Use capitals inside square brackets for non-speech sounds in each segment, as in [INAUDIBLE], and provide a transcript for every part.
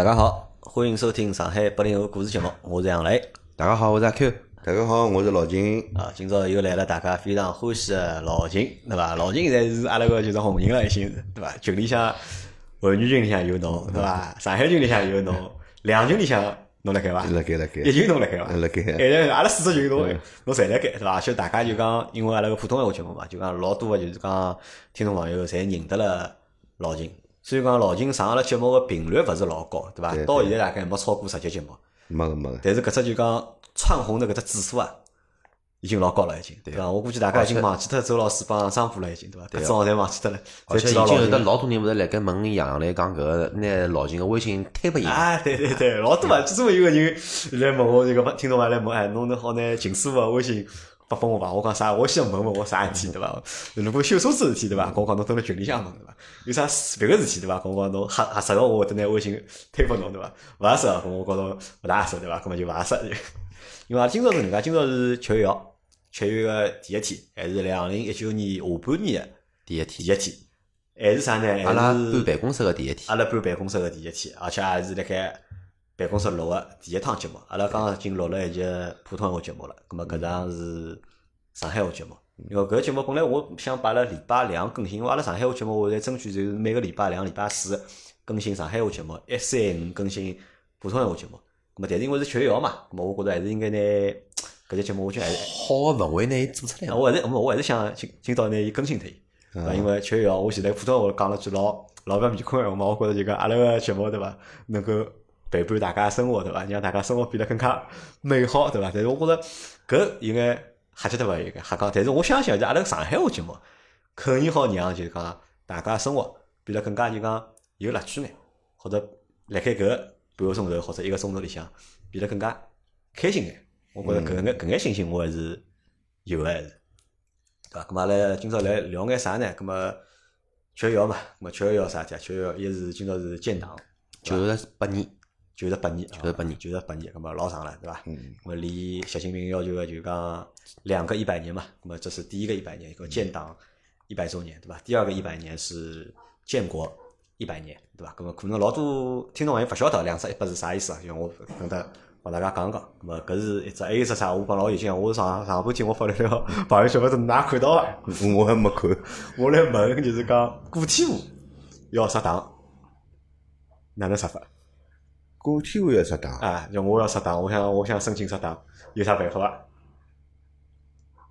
大家好，欢迎收听上海八零后故事节目，我是杨磊。大家好，我是阿 Q。大家好，我是老金。啊，今朝又来了大家非常欢喜的老金，对伐？老金现在是阿拉个就是红人了，已经对伐？群里向环宇群里向有侬，对伐？上海群里向有侬，两群里向侬辣盖伐？辣盖辣盖，一群侬辣盖伐？辣盖。现在阿拉四只群侬侬侪辣盖，对伐？而且大家就讲，因为阿拉个普通闲话节目嘛，就讲老多个就是讲听众朋友侪认得了老金。虽然讲老秦上阿拉节目个频率勿是老高，对伐？到现在大概没超过十集节目。没个没个。但是搿只就讲窜红的搿只指数啊，已经老高了，已经，对伐？我估计大家已经忘记脱周老师帮张虎了，已经，对伐？搿号侪忘记脱了。而且已经有得老多人勿是辣盖问杨洋来讲搿个拿老秦个微信推拨伊。啊，对对对，老多啊，专门有个人来问我这个听众朋友来问，哎，侬能好拿秦师傅个微信？发拨我伐？我讲啥？我先问问我啥事体对伐？如果修车子事体对伐？我讲侬蹲辣群里向问对伐？有啥别个事体对伐？我讲侬合合适个，我会得拿微信推拨侬对伐？勿合适个，我觉着勿大合适对伐？搿么就勿合适。因为今朝是搿能介，今朝是七月一号，七月个第一天，还是两零一九年下半年个第一天，第一天，还是啥呢？阿拉搬办公室个第一天，阿拉搬办公室个第一天，而且还是辣盖办公室录个第一趟节目。阿拉刚刚已经录了一集普通话节目了，葛末搿场是。上海话节目，因为搿个节目本来我想摆辣礼拜两更新，因为阿拉上海话节目我在争取就是每个礼拜两、礼拜四更新上海话节目，一三五更新普通话节目。咁么，但是因为是七月一号嘛，咁么我觉着还是应该拿搿只节目，我就还是好个氛围拿伊做出来。我还是，我我还是想今今朝拿伊更新脱伊，啊，因为七月一号，我现在普通话讲了句老老勿面孔闲话嘛，我觉着就讲阿拉个节目对伐，能够陪伴大家生活对伐，让大家生活变得更加美好对伐？但是我觉着搿应该。瞎记得伐？一个瞎讲，但是我相信，就阿拉个上海话节目，肯定好让就是讲大家生活变得更加就讲有乐趣眼，或者辣盖搿半个钟头或者一个钟头里向变得更加开心眼。我觉着搿眼搿眼信心我还是有个，还是对伐？咁阿拉今朝来聊眼啥呢？咁么七月一号嘛，咁么七月一号啥体啊？七月一号一是今朝是建党九十八年。九十八年，九十八年，九十八年，那么老长了，对吧？嗯。那么离习近平要求的就讲两个一百年嘛，那么这是第一个一百年，一个建党一百周年，对吧？第二个一百年是建国一百年，对吧？那么可能老多听众朋友勿晓得两只一百是啥意思啊？就我跟他帮大家讲讲。那么搿是一只，还有一只啥？我帮老有劲，我上上半天我发了条朋友圈，勿是哪看到啊？我还没看。我来问就是讲个体户要杀党，哪能杀法？个体户要入党啊！就我要入党，我想我想申请入党，有啥办法伐？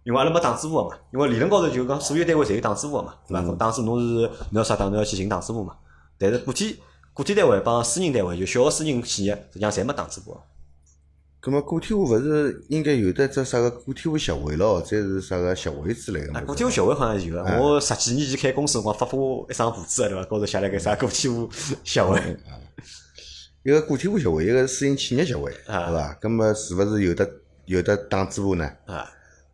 因为阿拉没党支部嘛，因为理论高头就讲所有单位侪有党支部嘛，对伐？党支侬是侬要入党，侬要去寻党支部嘛。但是个体个体单位帮私人单位，就小个私人企业，实际上侪没党支部。咁么个体户勿是应该有得只啥个个体户协会咯，再是啥个协会之类个？个体户协会好像有个，我十几年前开公司辰光发过一张簿子对伐？高头写了个啥个体户协会。[LAUGHS] 一个个体户协会，一个私营企业协会，对伐？咁么是勿是有的有的党支部呢？啊，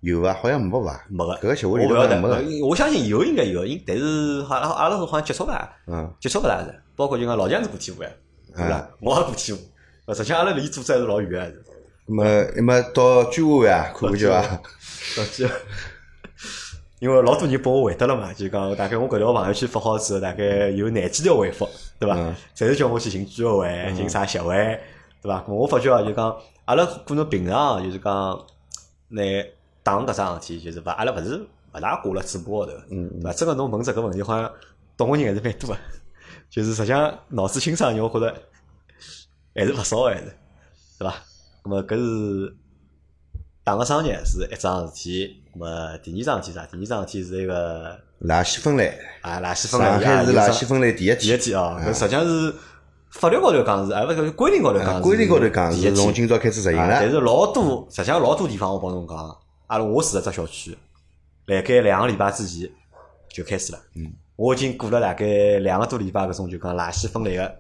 有伐？好像没伐？没个，搿个协会里头没个。我相信有应该有，因但是好阿阿拉是好像接触伐？嗯，接触勿大是。包括就讲老姜是个体户哎，对伐？我也个体户，实际上阿拉离组织还是老远个。咁么，那么到居委会啊，看看去伐？到居。因为老多人帮我回答了嘛，就讲大概我搿条朋友圈发好之后，大概有廿几条回复，对伐？侪是叫我去寻居委会、寻啥协会，对伐？我发觉啊，就讲阿拉可能平常就是讲，拿党搿桩事体，就是勿阿拉勿是勿大挂辣嘴巴高头，对伐？真个侬问这个问题，好像懂个人还是蛮多个，[LAUGHS] 就是实际上脑子清爽，人我觉着还是勿少个，还是，对伐？那么搿是。党个商业是一桩事体，么第二桩事体啥？第二桩事体是一个垃圾分类啊，垃圾分类。上海是垃圾分类第一第一天啊，搿实际上是法律高头讲是，啊勿是规定高头讲规定高头讲是从今朝开始实行了。但是老多，实际上老多地方我帮侬讲，阿拉我住个只小区，辣盖两个礼拜之前就开始了。嗯，我已经过了大概两个多礼拜搿种就讲垃圾分类个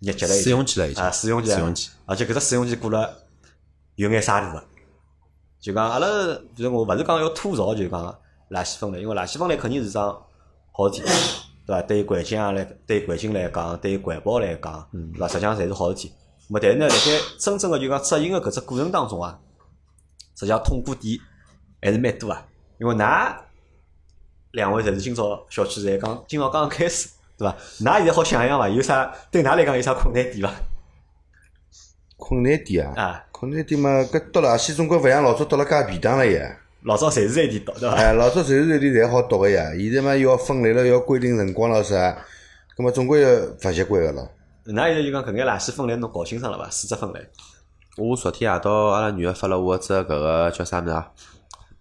日节了。试用期了已经啊，试用期，试用期，而且搿只试用期过了有眼沙土个。就讲阿拉，就是我勿是讲要吐槽，就讲垃圾分类，因为垃圾分类肯定是桩好事体，[LAUGHS] 对伐？对于环境啊来，对环境来讲，对于环保来讲，对伐？实际上侪是好事体。么但是呢，辣盖真正个就讲执行个搿只过程当中啊，实际上痛苦点还是蛮多啊。因为㑚两位侪是今朝小区侪刚今朝刚刚开始，对伐？㑚现在好想想伐？有啥对㑚来讲有啥困难点伐？困难点啊，啊，困难点嘛，搿倒垃圾总归勿像老早倒了介便当了呀。老早随时随地倒，对伐？哎，老早随时随地侪好倒个呀，现在嘛要分类了，要规定辰光了啥，葛末总归要勿习惯个咯。㑚现在就讲搿眼垃圾分类侬搞清爽了伐？四只分类，我昨天夜到阿拉女儿发了我只搿个叫啥物事啊？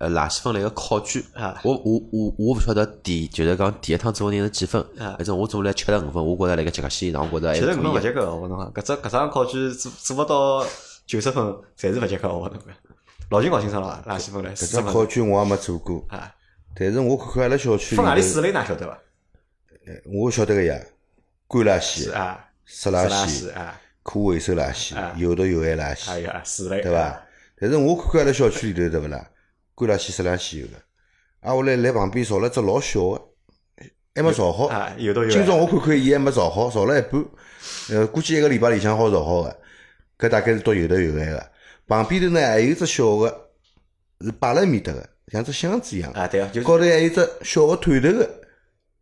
呃，垃圾分类个考卷啊我我我我勿晓得第就是讲第一趟做人是几分，啊反正我做了七十五分，我觉着辣盖及格线上，我觉着还其实搿是可以的。能勿及格，我侬讲搿只搿张考卷做做勿到九十分，侪是勿及格，我侬讲。老金搞清爽了？垃圾分类搿张只考卷我也没做过，啊，但是我看看阿拉小区分何里四类㑚晓得伐？我晓得个呀，干垃圾、是啊，湿垃垃圾、啊，可回收垃圾啊、有毒有害垃圾，还有啊四类，对伐？但是我看看阿拉小区里头对勿啦，干垃圾、湿垃圾有个，啊，我来来旁边造了只老小个，还没造好。啊，有都有。今朝我看看伊还没造好，造了一半，呃，估计一个礼拜里向好造好个。搿大概是到有头有尾个。旁边头呢还有只小个，是摆辣埃面搭个，像只箱子一样。啊，对啊，就高头还有只小个探头个，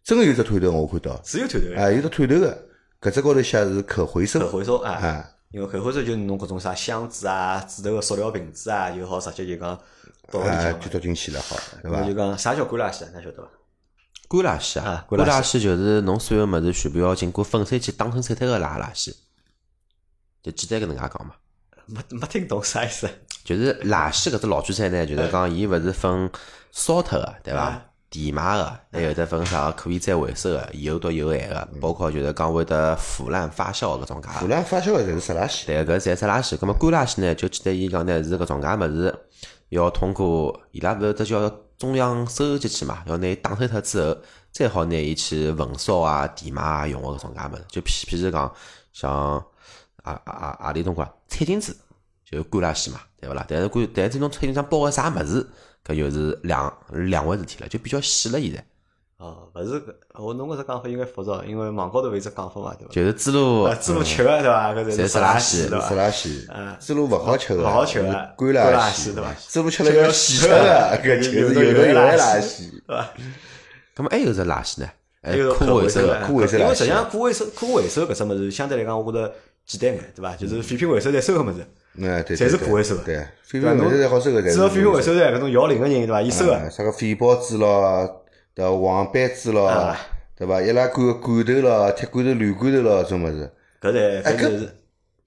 真个有只探头我看到，是有探头的，啊，有只探头个，搿只高头写是可回收可。回收啊。啊，因为可回收就是侬搿种啥箱子啊、纸头个塑料瓶子啊，就好直接就讲倒里啊，向嘛。就倒进去了，好，对伐就？讲啥叫干垃圾啊？㑚晓得伐？干垃圾啊干干垃圾就是侬所有物事全部要经过粉碎机打成碎脱个垃垃圾，就简单搿能介讲嘛。没没听懂啥意思 [LAUGHS] 就是垃圾搿只老句菜呢，就是讲伊勿是分烧脱个，对伐啊？填埋个，还有得分啥个可以再回收个，有毒有害个，包括就是讲会得腐烂发酵搿种介。腐烂发酵个侪是湿垃圾。对，搿是侪是垃圾。葛末干垃圾呢，就简单伊讲呢，是搿种介物事要通过伊拉勿是得叫中央收集器嘛，要拿伊打碎脱之后，再好拿伊去焚烧啊、填埋啊用个搿种介物事。就譬譬如讲，像啊啊啊啊里种讲餐巾纸，就干垃圾嘛，对勿啦？但是干，但是这种餐巾上包个啥物事，搿就是两两回事体了，就比较细了现在。哦，勿是搿，我侬搿只讲法应该复杂，因为网高头有一只讲法嘛，对伐？就是猪肉啊，猪肉吃个对伐？搿是是垃圾圾对伐？湿垃圾嗯，猪肉勿好吃个，勿好吃个干干垃垃圾对伐猪肉吃了要洗脱个，搿就是有的有害垃圾。对伐？葛末还有只垃圾呢，还 [LAUGHS] 还有可回收个。可回收因为实际上可回收、可回收搿只物事，相对来讲，我觉着简单眼，对伐？就是废品回收站收个物事，嗯，对，侪是可回收的对，废品回收站好收个，侪是只要废品回收站搿种摇铃个人，对伐？伊收个，啊啥个废报纸咯，对伐？黄板子咯啊，对伐？伊拉管个罐头咯，铁罐头、铝罐头咯，种物事。搿侪哎搿搿就是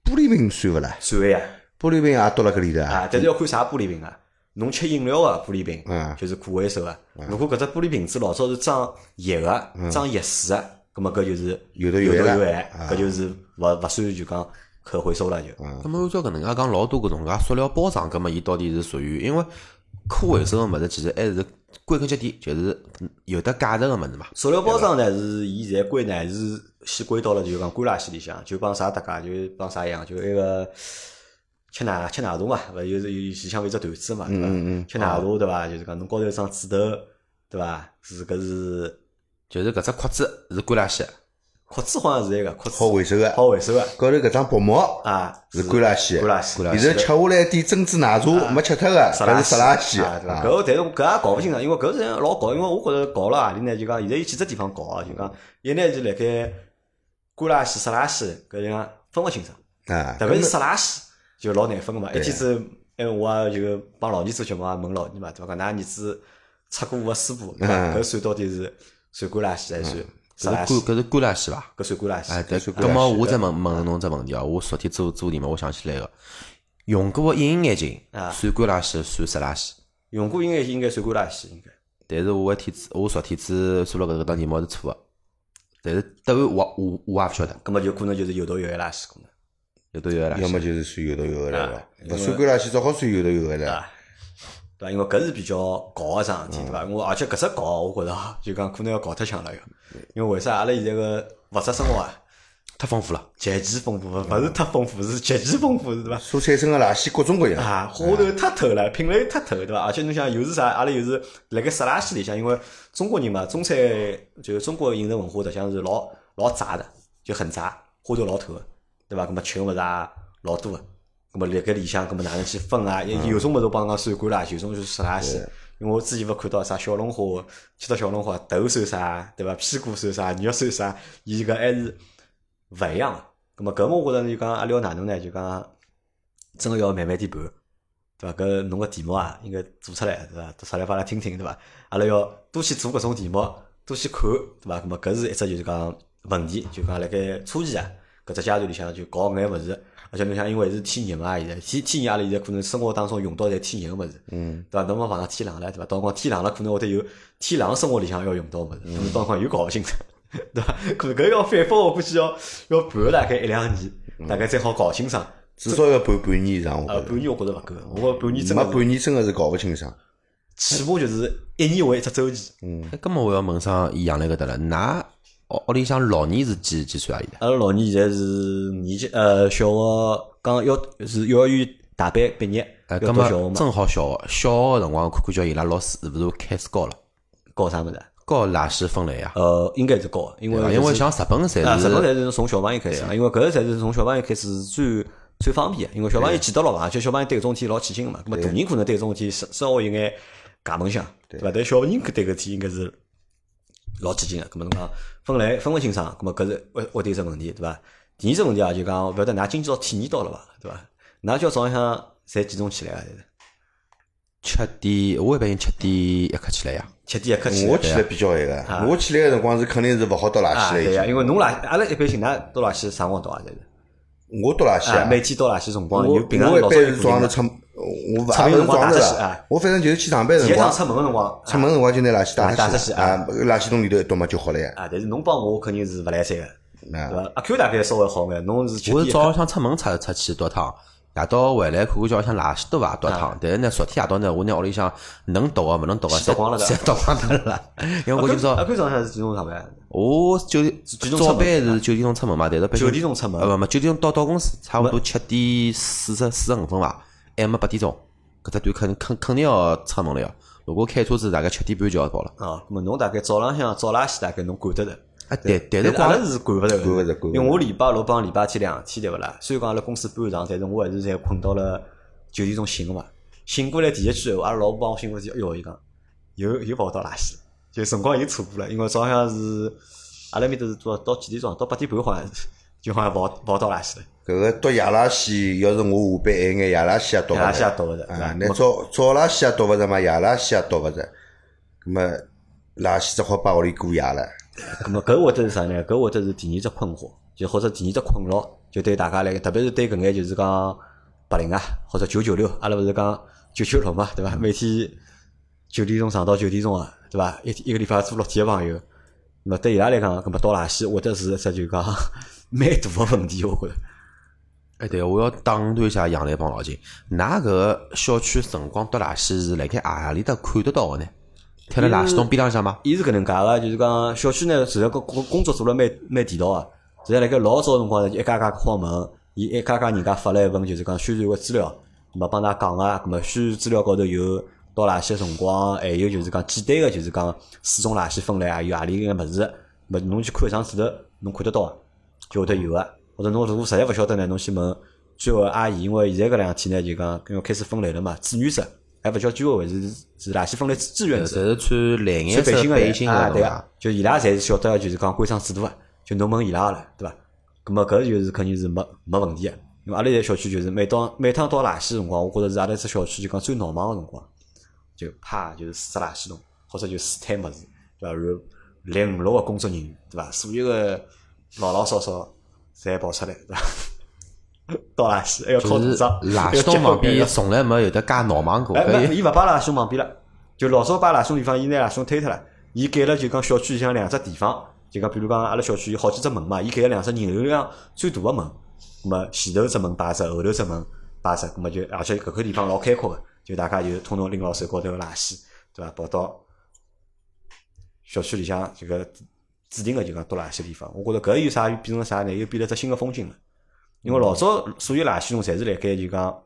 玻璃瓶算勿啦？算个呀。玻璃瓶也倒辣搿里头啊，但是要看啥玻璃瓶啊。侬吃饮料个玻璃瓶嗯，就是可回收个。如果搿只玻璃瓶子老早是装液个、装液水个，葛末搿就是有的有害，搿就是勿勿算就讲可回收了就。咁么按照搿能介讲，老多搿种介塑料包装，葛么伊到底是属于？因为可回收个物事，其实还是归根结底就是有得价值个物事嘛。塑料包装呢是伊现在归呢是先归到了就讲干垃圾里向，就帮啥搭界，就帮啥一样，就那个吃奶吃奶茶嘛，勿有有里向有只段子嘛，对伐？吃奶茶对伐？就是讲侬高头有张纸头，对伐？是搿是就是搿只壳子是干垃圾，壳子好像是一个壳子好回收个，好回收个高头搿张薄膜啊，是干垃圾，干垃圾现在吃下来一点珍珠奶茶没吃脱个，湿搿是湿垃圾啊，对伐？圾啊。搿个但是搿也搞勿清爽，因为搿是老搞，因为我觉着搞了何里呢？就讲现在有几只地方搞啊，就讲一呢就辣盖干垃圾、湿垃圾搿样分勿清爽，啊，特别是湿垃圾就老难分个嘛。一天子，哎，我也就帮老二做节目也问老二嘛，对伐？讲㑚儿子擦过个书包，对伐？嗯搿算到底是算干垃圾还是搿是干？搿是干垃圾伐？搿算干垃圾。哎，对。是干垃圾咁么我再问问侬只问题哦，我昨天做做题目，我想起来个，用过个隐形眼镜啊算干垃圾，算湿垃圾。用过隐形眼镜应该算干垃圾，应该。但是我一天子，我昨天子做了搿个题目是错个，但是答案我我我也勿晓得，葛末就可能就是有毒有害垃圾可能。有毒有垃圾。要么就是算有毒有害了啊咯，因为勿算干垃圾，只好算有毒有害了。啊，对伐？因为搿是比较搞个桩事体，对伐？我而且搿只搞，我觉着 [LAUGHS] 就讲可能要搞脱枪了。因为为啥？阿拉现在个物质生活啊，太丰富了，极其丰富，勿是太丰富，是极其丰富，对伐？所产生个垃圾各种各样。啊，花头太透了，品类太透，对伐？而且侬想，又是啥？阿拉又是辣盖湿垃圾里向，因为中国人嘛，中餐就是中国饮食文化，实际上是老老杂的，就很杂，花头老透个，对伐？葛末吃个物事也老多个，葛末辣盖里向，那么哪能去分啊？有有种物事我帮讲算过啦，有种就是湿垃圾。因为我之前勿看到啥小龙虾，吃到小龙虾头算啥，对伐？屁股算啥，肉算啥，伊搿还是勿一样个。葛末搿么我觉着就讲阿拉要哪能呢？就讲真个要慢慢点盘，对伐？搿侬个题目啊，应该做出来，对伐？做出来拨阿拉听听，对伐？阿拉要多去做搿种题目，多去看，对伐？咁么搿是一只就是讲问题，就讲辣盖初期啊，搿只阶段里向就搞眼物事，而且侬想，因为是天热嘛，现在天天热阿拉现在可能生活当中用到侪天热个物事，嗯，对伐？侬勿碰上天冷了，对伐？到辰光天冷了，可能会得有天冷生活里向要用到个物事，可能到辰光又搞勿清楚，[LAUGHS] 对伐？可能搿要反复，我估计要要盘大概一两年，大概才好搞清爽。至少要半半年以上，我呃，半年我觉着勿够，我觉着半年真。没半年真个是搞勿清爽。起码就是一年为一只周期。哎，葛末我要问上杨澜搿搭了，㑚屋屋里向老年是几几岁啊？现在？阿拉老年现在是年级呃小学刚要是幼儿园大班毕业，哎，要葛末读小学嘛，正好小学，小学个辰光看看叫伊拉老师是勿是开始教了？教啥物事啊？教垃圾分类啊？呃，应该是教，因为对伐因为像日本侪啊，日本是侪是从小朋友开始啊，因为搿个才是从小朋友开始最最方便的，因为小朋友记得牢嘛，而且小朋友对搿种事体老起劲个嘛，咁么大人可能对搿种事体稍稍微有眼假梦想，对伐？但小人搿对搿事体应该是老起劲个，咁么侬讲分类分勿清爽，咁么搿是会会得一只问题，对伐？第二只问题啊，就讲勿晓得㑚今朝体验到了伐，对伐？㑚叫早浪向侪几钟起来啊？侪是七点，我一般性七点一刻起来呀。七点一刻起来我。起来比较晚个，我起来个辰光是肯定是勿好倒垃啊，圾了对呀，因。为侬垃，阿拉一般性㑚倒垃圾啥辰光倒啊？侪是我倒垃圾啊，啊，每天倒垃圾辰光有平常我一般老早有是早上头出，我勿出门也勿是辰光啊，我反正就是去上班第一趟辰光，出门个辰光，出门辰光就拿垃圾啊打打出去啊啊，垃圾桶里头一倒嘛就好了呀。啊，但是侬帮我肯定是勿来三个，对？阿 Q 大概稍微好眼，侬是七我是早浪点一刻向出门出出去多趟，夜到回来看看叫里向垃圾多伐倒啊趟。但是呢，昨天夜到呢，我拿屋里向能倒个勿能倒个，全倒光了侪倒光脱了。因为我今朝阿 Q 早上是几点钟上班？我九点钟出门早班是九点钟出门嘛，但是九点钟出门呃，勿嘛九点钟到到公司，差勿多七点四十四十五分伐，还没八点钟，搿只段肯肯肯定要出门了呀。如果开车子，大概七点半就要到了。啊，咁么侬大概早浪向找垃圾大概侬管得着。啊，但但是阿拉是管勿着个，管勿着管因为我礼拜六帮礼拜天两天对勿啦？虽然讲阿拉公司搬场，但是我还是侪困到了九点钟醒个嘛。醒过来第一句阿拉老婆帮我醒过去，哎哟，伊讲又又跑到垃圾，就辰光又错过了，因为早浪向是阿拉面头是多到几点钟？到八点半好像是，就好像跑跑到垃圾了，搿个倒夜垃圾，要是我下班晚眼，夜垃圾也倒勿着啊，？那早早垃圾也倒勿着嘛，夜垃圾也倒勿着，葛么垃圾只好摆屋里过夜了。[LAUGHS] 咁么搿会得是啥呢？搿会得是第二只困惑，就或者第二只困扰，就对大家来，特别是对搿眼就是讲白领啊，或者九九六，阿拉勿是讲九九六嘛，对伐？每天九点钟上到九点钟啊，对伐？一天一个礼拜做六天个朋友，那么对伊拉来讲，搿么倒垃圾或者是一只就讲 [LAUGHS] 蛮大个问题，我觉着。哎，对，我要打断一下杨澜帮老金，㑚搿个小区辰光倒垃圾是辣盖何里搭看得到个呢？贴辣垃圾桶边浪向吗？伊是搿能介个，就是讲小区呢，实际上工工工作做了蛮蛮地道个。实际上辣盖老早辰光呢，一家家敲门，伊一家家人家发了一份就是讲宣传个资料，咁么帮㑚讲个，咁么宣传资料高头有倒垃圾个辰光，还有就是讲简单个就是讲四种垃圾分类啊，有何里眼物事，么侬去看一张纸头，侬看得到个，就会得有个。或者侬如果实在勿晓得呢，侬去问居委会阿姨，因为现在搿两天呢就讲因为开始分类了嘛，志愿者还勿叫居委会，是是垃圾分类志愿呃者。侪是穿蓝颜色背心个啊，对个对伐？，就伊拉侪是晓得，就是讲规章制度个，就侬问伊拉个了，对伐？咁么搿就是肯定是没没问题个，因为阿拉现在小区就是每当每趟倒垃圾辰光，我觉着是阿拉只小区就讲最闹忙个辰光，就啪就是四只垃圾桶，或者就四摊物事，对伐？然后零五六个工作人员，对伐？所有个老老少少侪跑出来，对伐？倒垃圾还要靠就是 [LAUGHS] 组长，垃圾桶旁边从来没有得介闹忙过，哎，没，伊勿摆垃圾桶旁边了，就老早摆垃圾桶地方，伊拿垃圾桶推脱了，伊改了就讲小区里向两只地方，就讲比如讲阿拉小区有好几只门嘛，伊改了两只人流量最大个门，咁么前头只门摆只，后头只门摆只，咁么就而且搿块地方老开阔个，就大家就统统拎牢手高头个垃圾，对伐？跑到小区里向这个指定个就讲倒垃圾地方，我觉着搿有啥又变成啥呢？又变了只新个风景了。因为老早所有垃圾桶侪是辣盖就讲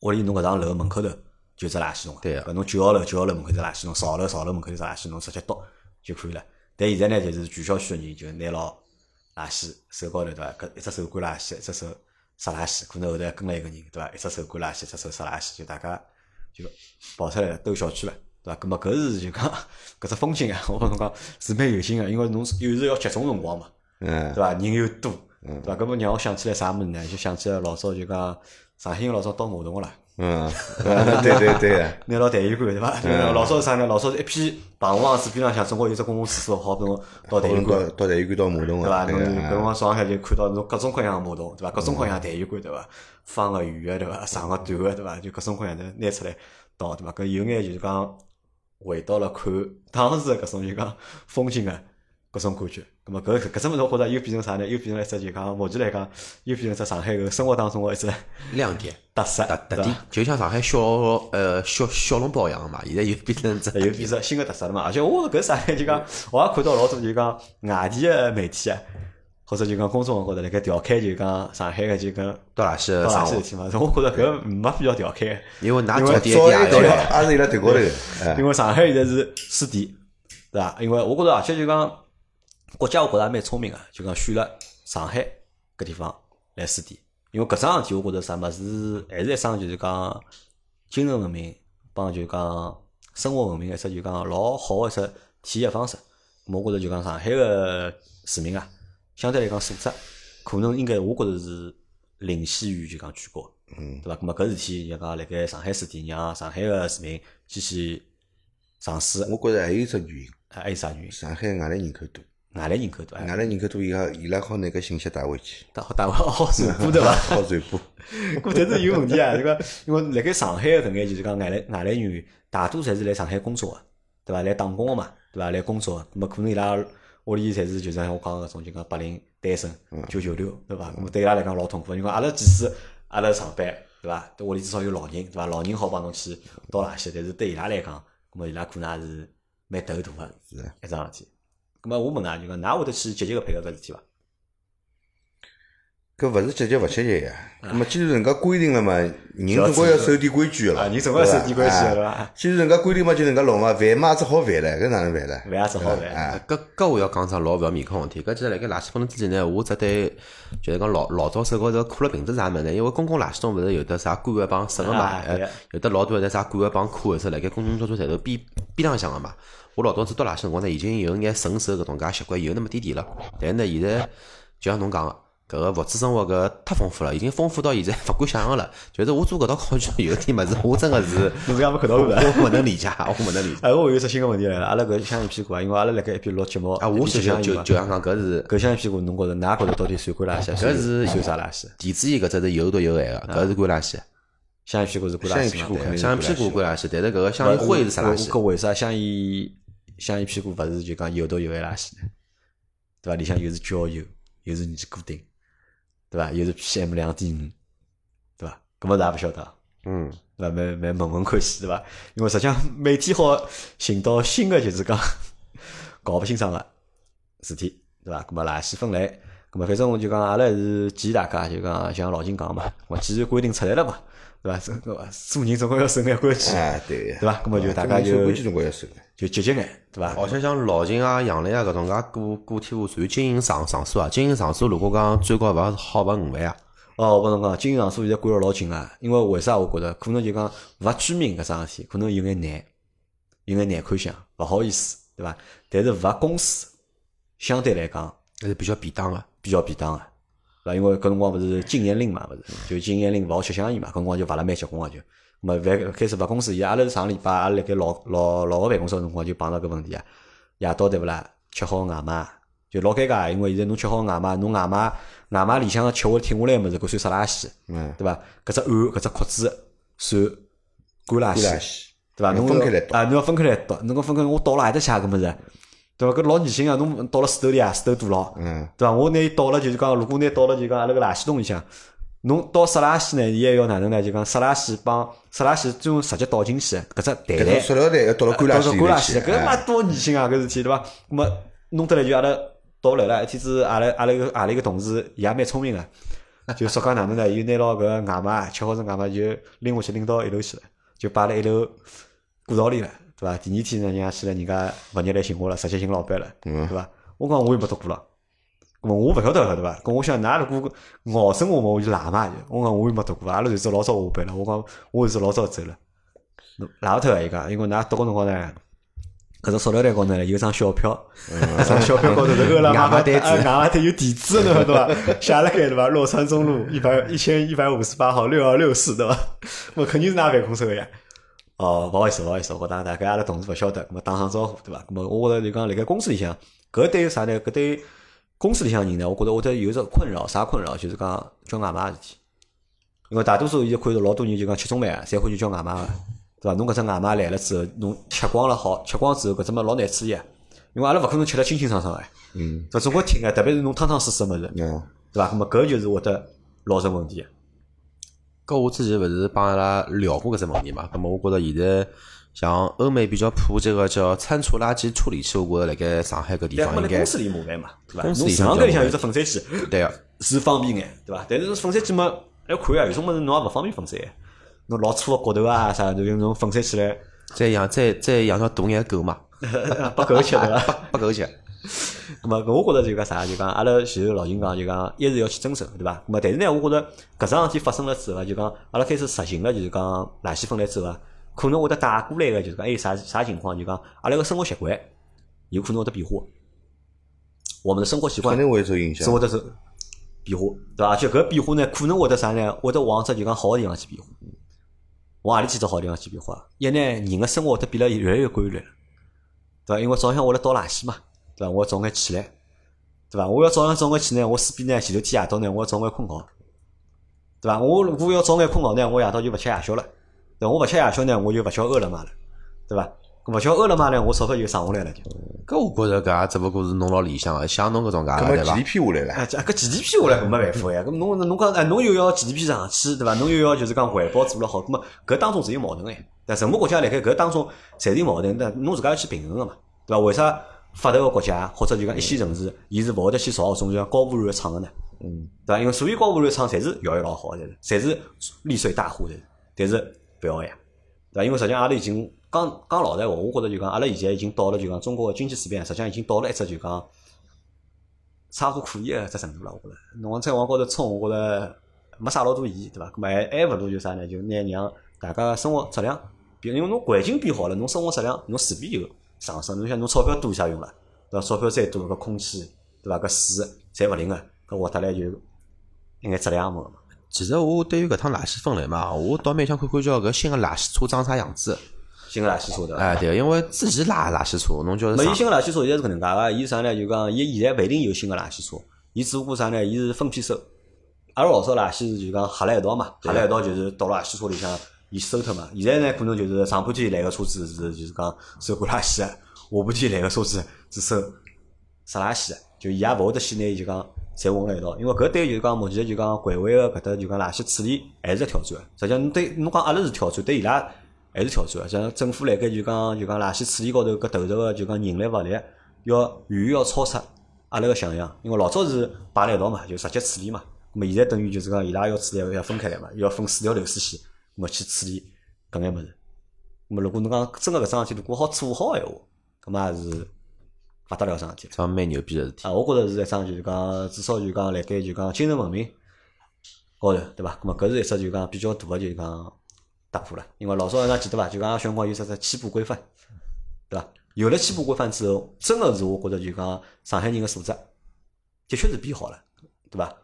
屋里侬搿幢楼门口头就只垃圾桶，对啊搿侬九号楼九号楼门口只垃圾桶，十号楼十号楼门口就只垃圾桶，直接倒就可以了。但现在呢，就是全小区个人就拿牢垃圾手高头对伐？搿一只手管垃圾，一只手拾垃圾，可能后头还跟了一个人对伐？一只手管垃圾，一只手拾垃圾，就大家就跑出来了，兜小区了。对伐？咁么搿是就讲 [LAUGHS] 搿只风景啊，我帮侬讲是蛮有劲个，因为侬有时要集中辰光嘛，嗯对，伐？人又多，对伐？搿么让我想起来啥物事呢？就想起来老早就讲上海人老早倒马桶个啦，嗯，对对对 [LAUGHS] 个，拿牢痰盂罐对伐？就是老早是啥呢？老早是一批棚房子边浪向总归有只公共厕所，好拨侬到痰盂到罐。到痰盂罐到马桶对伐？个，侬搿辰光上海就看到侬各种各样个马桶，对伐？各种各样痰盂罐，对伐？方个、圆个，对伐？长个、短个，对伐？就各种各样的拿出来倒，对伐？搿有眼就是讲回到了看当时个搿种就讲风景个搿种感觉。咁么搿搿只物事，我觉着又变成啥呢？又变成了一只就讲目前来讲，又变成一只上海个生活当中个一只亮点。[LAUGHS] 特色，特特点，就像上海小呃小小笼包一样嘛，现在又变成只又变成新个特色了嘛。而且我搿上海？就讲我也看到老多就讲外地个媒体啊，或者就讲公众号高头辣盖调侃就讲上海个就讲倒垃圾倒垃生活，圾事体嘛。[LAUGHS] 我觉着搿没必要调侃，因为㑚因为早点也要来，也是伊拉头高头 [LAUGHS] 因为上海现在是湿地，对伐？因为我觉着而且就讲国家，我觉着也蛮聪明个，就讲选了上海搿地方来试点。因为搿桩事体，我觉着啥物事还是一桩就是讲精神文明帮就讲生活文明一只就讲老好个一只体现方式。咁我觉着就讲上海个市民啊，相对来讲素质可能应该我觉着是领先于就讲全国。嗯，对伐？咾么搿事体就讲辣盖上海试点，让上海个市民继续尝试。我觉着还有一只原因，还有啥原因？上海外来人口多，外来人口多，外来人口多，伊拉伊拉好拿搿信息带回去，带 [LAUGHS] 好大好传播对伐？好传播。搿但是有问题啊！[LAUGHS] 这个因为辣盖上海个搿眼就是讲外来外来人员，大多侪是来上海工作个，对伐？来打工个嘛，对伐？来工作个，咁么可能伊拉屋里侪是就像我讲个搿种就讲八零单身九九六，对伐？那么对伊拉来讲老痛苦，因为阿拉即使阿拉上班，对伐？屋里至少有老人，对伐？老人好帮侬去倒垃圾，但是对伊拉来讲，那么伊拉可能也是蛮头大个是啊一桩事体。咁么我问㑚就讲，㑚会得去积极个配合搿事体伐？搿勿是积极勿积极呀？咁么既然人家规定了嘛，人总归要守点规矩个啊，啦。人总归要守点规矩个对伐？既然人家规定嘛，就人家弄嘛，饭嘛也只好饭唻，搿哪能办唻？饭也只好饭哎，搿搿我要讲只老勿要面孔问题。搿其实辣盖垃圾分类之前呢，我只对就是讲老老早手高头可了瓶子啥物事呢？因为公共垃圾桶勿是有的啥干个帮湿个嘛，有的老多有得啥干个帮枯个是辣盖公共交通站头边边浪向个嘛。我老早子倒垃圾辰光呢，已经有眼顺手搿种介习惯有那么点点了。但是呢，现在就像侬讲个。搿个物质生活搿太丰富了，已经丰富到现在勿敢想象了。就是我做搿道考卷有点物事，我真个是 [LAUGHS] 侬是讲没看到我过的？我勿能理解，我勿能理解。哎，我有一只新个问题来了，阿拉搿香烟屁股啊，因为阿拉辣盖一边录节目，啊，我一边就就就像讲搿是搿香烟屁股，侬觉着㑚觉着到底算干垃圾？搿是算啥垃圾？电子烟搿只是有毒有害个，搿是归垃圾。香烟屁股是归垃圾嘛？香烟屁股肯定是香烟屁股干垃圾，但是搿个香烟灰是啥垃圾？搿为啥香烟香烟屁股勿是就讲有毒有害垃圾？对伐？里向又是焦油，又是尼古丁，对伐？又是 PM 两点五，对伐？搿么大家勿晓得。嗯，对伐？蛮蛮问问看戏，对伐？因为实际上每天好寻到新个就是讲 [LAUGHS] 搞勿清爽个事体，对伐？咁么垃圾分类，咁么反正我就讲阿拉是建议大家就讲像老金讲嘛，咁么既然规定出来了嘛，对伐？这个做人总归要守眼规矩，哎，对个，对伐？咁么就大家就守规矩总归要守个。就积极眼，对伐？而且像老秦啊、杨澜啊搿种介个个体户属于经营场场所啊，经营场所如果讲最高勿好罚五万啊，哦，我帮侬讲，经营场所现在管了老紧啊，因为为啥？我觉着可能就讲罚居民搿桩事体，可能有眼难，有眼难看相，勿好意思，对伐？但是罚公司相对来讲还是比较便当个。比较便当个？因为搿辰光勿是禁烟令嘛，勿是就禁烟令勿好吃香烟嘛，搿辰光就罚了蛮结棍个就。么开始罚公司，伊阿拉是上礼拜阿拉辣盖老老老个办公室个辰光就碰到搿问题啊，夜到对勿啦？吃好外卖就老尴尬，因为现在侬吃好外卖，侬外卖外卖里向个吃下停下来个物事，搿算啥垃圾？嗯，对伐？搿只碗、搿只筷子算干垃圾，对伐？侬分开来倒啊，侬要分开来倒，侬讲分开，我倒了还得吃啊搿物事？对伐？搿老恶心啊！侬倒了水头里啊，水头堵牢，嗯，对伐？我拿伊倒了，就是讲，如果拿倒了，就讲阿拉个垃圾桶里向，侬倒湿垃圾呢，伊还要哪能呢？就讲湿垃圾帮湿垃圾最后直接倒进去，搿只袋袋塑料袋要倒到干垃圾里搿妈哎多恶心啊！搿事体对伐？咁么弄得来就阿拉倒勿来了。一天子阿拉阿拉个阿拉一个同事伊也蛮聪明个，就说讲哪能呢？伊拿牢搿外卖吃好只外卖就拎下去拎到一楼去了，就摆辣一楼过道里了，对伐？第二天呢，人家去了，人家物业来寻我了，直接寻老板了，嗯对伐？我讲我又没读过了。咁么我勿晓得个对伐？咁我想，㑚如果熬生活嘛，我就赖嘛就。我讲我又没读过，阿拉就是老早下班了。我讲我是老早走了。赖勿脱个伊讲，因为㑚读个辰光呢，搿只塑料袋高头呢有张小票，[LAUGHS] 张小票高头是欧拉妈妈外卖单子啊外卖单有地址的，对伐？写了盖对伐？洛川中路一百一千一百五十八号六二六四，对伐？[LAUGHS] 我肯定是㑚办公室个呀。哦，勿好意思，勿好意思，我当大概阿拉同事勿晓得，咁么打声招呼，对伐？咁么我觉着就讲辣盖公司里向，搿对啥呢？搿对公司里向人呢，我觉着会得有只困扰，啥困扰？就是讲叫外卖个事体。因为大多数现在看到老多人就讲吃中饭啊，侪欢喜叫外卖个，对伐？侬搿只外卖来了之后，侬吃光了好，吃光之后搿只物事老难处理啊。因为阿拉勿可能吃得清清爽爽哎，嗯，对伐？总归听个，特别是侬汤汤水水个物事，嗯，对伐？咁么搿就是会得老成问题个。搿我之前勿是帮阿拉聊过搿只问题嘛？咁么我觉着现在像欧美比较普及个叫餐厨垃圾处理器，我觉着辣盖上海搿地方应该公司里麻烦嘛，对伐？公司里向搿里向有只粉碎机，对个。是方便眼，对伐？但是粉碎机嘛，要看啊，有种物事侬也勿方便粉碎，侬老粗个骨头啊啥，就用侬粉碎起来再养再再养条大眼狗嘛，[LAUGHS] 拨狗吃，对伐？拨狗吃。咁么，我觉着就讲啥，就讲阿拉前头老金讲，就讲一是要去遵守，对伐？咁么，但是呢，我觉着搿桩事体发生了之后啊，就讲阿拉开始实行了，就是讲垃圾分类之后啊，可能会得带过来个，就是讲还有啥啥情况，就讲阿拉个生活习惯有可能会得变化，我们的生活习惯肯定会受影响是。会得是变化，对伐？而且搿变化呢，可能会得啥呢？会得往只就讲好个地方去变化。往何里几只好地方去变化？一呢，人个生活会得变得越来越规律了，对伐？因为早向我来倒垃圾嘛，对伐？我要早眼起来，对伐？我要早上早眼起来，我势必呢前头天夜到呢，我要早眼困觉，对伐？我如果要早眼困觉呢，我夜到就勿吃夜宵了，对伐？我勿吃夜宵呢，我就勿叫饿了么了，对伐？搿勿叫饿了么呢，我钞票就省下来了就。搿我觉着搿也只勿过是侬老理想个，像侬搿种个对伐？GDP 下来了，哎，这搿 GDP 下来搿没办法呀。搿侬侬讲哎，侬又要 GDP 上去，对伐？侬又要就是讲环保做了好，搿么搿当中是有矛盾个。但任何国家辣盖搿当中侪是有矛盾，但侬自家要去平衡个嘛，对伐？为啥发达个国家或者就讲一线城市，伊是勿会得去造搿种就讲高污染个厂个呢？嗯，对伐？因为所有高污染厂侪是效益老好个，侪是利税大户的，但是勿要呀，对伐？因为实际上阿拉已经讲讲老实闲话，我觉着就讲阿拉现在已经到了就讲中国个经济水平，实际上已经到了一只就讲差不多可以个只程度了。我觉着，侬再往高头冲，我觉着没啥老多意义，对伐？咁么还还勿如就啥呢？就拿让大家生活质量变，因为侬环境变好了，侬生活质量侬势必就上升。侬想侬钞票多啥用了，对伐？钞票再多，搿空气对伐？搿水侪勿灵个，搿活得来就应该质量没个嘛。其实我对于搿趟垃圾分类嘛，我倒蛮想看看叫搿新个垃圾车长啥样子。新个垃圾车对伐？哎，对，因为之前拉垃圾车，侬叫没，新个垃圾车现在是搿能介个，伊啥呢？就讲伊现在勿一定有新个垃圾车，伊只不过啥呢？伊是分批收。阿拉老早垃圾是就讲合辣一道嘛，合辣一道就是倒垃圾车里向伊收脱嘛。现在呢，可能就是上半天来个车子是就是讲收干垃圾个，下半天来个车子是收啥垃圾个，就伊也勿会得去拿伊就讲侪混辣一道，因为搿对就是讲目前就讲环卫个搿搭就讲垃圾处理还是只挑战。实际上，侬对侬讲阿拉是挑战，对伊拉还是挑战。像政府辣盖就讲就讲垃圾处理高头搿投入个就讲人力物力，要远远要超出阿拉个想象。因为老早是摆辣一道嘛，就直接处理嘛。咁么现在等于就是讲伊拉要处理要分开来嘛，要分四条流水线，咁去处理搿眼物事。咁么如果侬讲真个搿桩事体如果好做好个闲话，咁么也是勿得了桩事体。桩蛮牛逼个事体。啊，我觉着是一桩就是讲，至少就讲辣盖就讲精神文明高头，对伐？咁么搿是一只就讲比较大个就讲突破了。因为老早㑚记得伐？就讲小辰光有只只起步规范，对伐？有了七步规范之后，真个是我觉着就讲上海人个素质的确是变好了，对伐？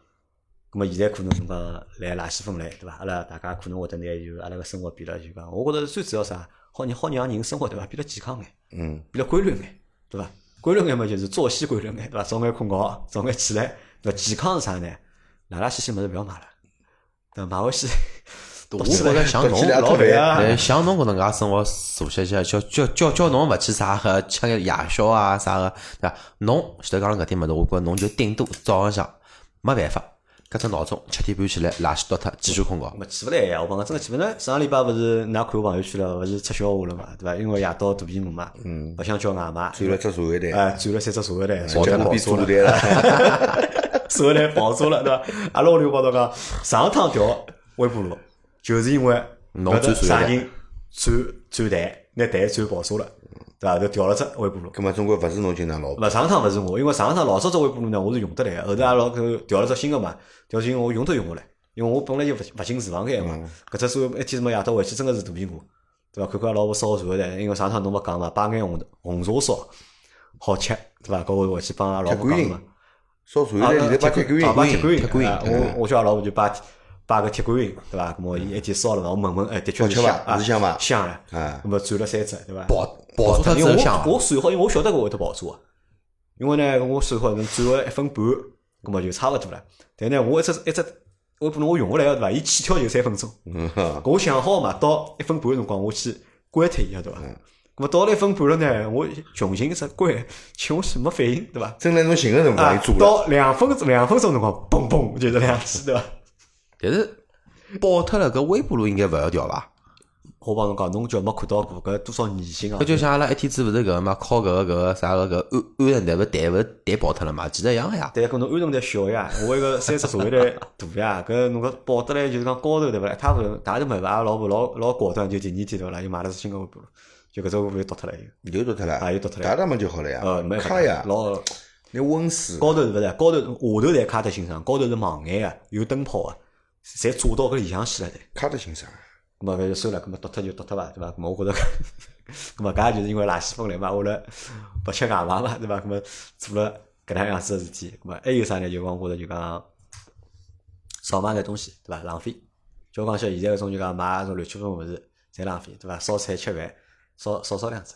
咁么现在可能侬讲来垃圾分类，对伐？阿拉大家可能会得拿就阿拉个生活变了就讲，我觉着最主要啥，好让好让人生活对伐变得健康眼。嗯，变得规律眼，对伐？规律眼嘛就是作息规律眼，对伐？早眼困觉，早眼起来，对伐？健康是啥呢？垃垃圾圾物事勿要买了，对伐？买回去 [LAUGHS] 我觉着像侬老烦啊，像侬搿能介生活熟悉些，叫叫叫叫侬勿去啥个吃个夜宵啊啥个，对伐？侬前头讲了搿点物事，我觉着侬就顶多早浪向没办法，搿只闹钟七点半起来，垃圾倒脱，继续困觉。没起勿来呀！我帮讲真个起勿来。上个礼拜勿是㑚看我朋友圈了，勿是出笑话了嘛，对伐？因为夜到肚皮饿嘛，嗯勿想叫外卖，转了只茶叶蛋，哎，转了三只茶叶蛋，结果变爆炸茶叶蛋了。[LAUGHS] 茶叶蛋爆炸了，对伐？阿拉屋里报道讲，上趟调微波炉，就是因为侬搿只转茶叶蛋啥人转转蛋，拿蛋转爆炸了，对伐？就调了只微波炉。葛末总归勿是侬经常老婆，勿上趟勿是我，因为上趟老早只微波炉呢，我是用得来个，后头阿拉老头调了只新个嘛，调新个我用都用勿来，因为我本来就勿勿进厨房间嘛，搿只所以一天什么夜到回去真个是肚皮饿，对伐？看看阿拉老婆烧茶的，因为上趟侬勿讲嘛，摆眼红红茶烧好吃，对伐？搿我回去帮阿拉老婆讲嘛。烧茶来里头把铁观音，把铁观音，我我叫阿拉老婆就把把个铁观音，对伐？咁么伊一天烧了嘛，我闻闻，哎，的确是香啊，是香伐香了。啊咁么转了三只，对伐？爆爆出它因为之后香啊我我算好，因为我晓得搿会得爆炸，因为呢，我算好能转个一分半，咁么就差勿多了。但呢，我一只一只我可能我用下来对伐？伊起跳就三分钟。嗯哈，我想好嘛，到一分半个辰光我去关脱伊，晓得伐？咁么到了一分半了呢，我穷寻一只关，吃下去没反应，对伐？正在侬寻个辰光，啊伊，做了，到两分两分钟辰光，嘣嘣就是两记，对伐？但是爆脱了，搿微波炉应该勿要调伐？我帮侬讲，侬叫没看到过搿多少年薪啊搿？就像阿拉一天子勿是搿个嘛，烤搿个搿个啥个搿安安神台勿是蛋勿是蛋爆脱了嘛，其实一样个呀。但搿侬安神台小呀，我一个三十座位台大呀，搿侬搿爆得来就是讲高头对勿啦？他勿大都没办法，老婆老老果断，就第二天对勿啦？又买了只新个微波炉，就搿只微波炉丢脱了又。就脱脱了，啊又脱脱了打打嘛就好了呃，呀，没办法卡呀，老那温水，高头是勿是？高头下头侪卡得清爽，高头是网眼啊，有灯泡个，侪炸到搿里向去了侪。卡得欣赏，咁么搿就算了，咁么丢脱就丢脱伐，对伐？咁么我觉着，[LAUGHS] 咁么搿也就是因为垃圾分类嘛，为了勿吃外卖嘛，对伐？咁么做了搿能样子个事体，咁么还有啥呢？就讲我觉着就讲少买眼东西，对伐？浪费。就讲像现在搿种就讲买搿种乱七八糟物事，侪浪费，对伐？烧菜吃饭少少烧两只，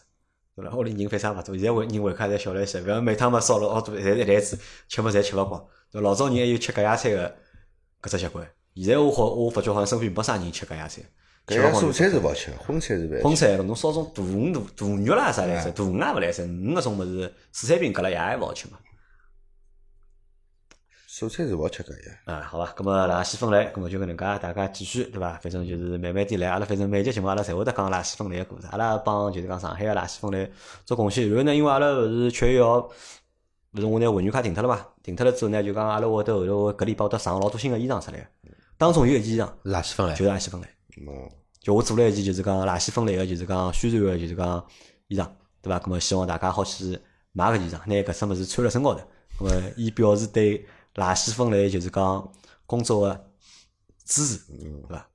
对伐？屋里人反正也勿多，现在回人胃口侪小了一些，勿要每趟嘛烧了哦，侪是一台子，吃么侪吃勿光。对老早人还有吃隔夜菜个搿只习惯，现在我好我发觉好像身边没啥人吃隔夜菜。搿样蔬菜是勿好吃，荤菜是勿荤。菜侬烧种大鱼、大大肉啦啥来着？大鱼也勿来塞，鱼搿种物事，水产品搿了也勿好吃嘛。蔬菜是勿好吃搿呀，啊，好伐？咁么垃圾分类，咁么就搿能介，大家继续对伐？反正就是慢慢点来，阿拉反正每集节目阿拉侪会得讲垃圾分类个故事，阿拉帮就是讲上海个垃圾分类做贡献。然后呢，因为阿拉勿是七月一号，勿是我拿会员卡停脱了嘛？停脱了之后呢，就讲阿拉会得后头搿礼拜会得上老多新个衣裳出来，当中有一件衣裳垃圾分类就，是垃圾分类。嗯，就我做了一件就是讲垃圾分类个，就是讲宣传个，就是讲衣裳，对伐？那么希望大家好去买个衣裳，拿搿只物事穿辣身高头，那么以表示对垃圾分类就是讲工作个支持，对伐？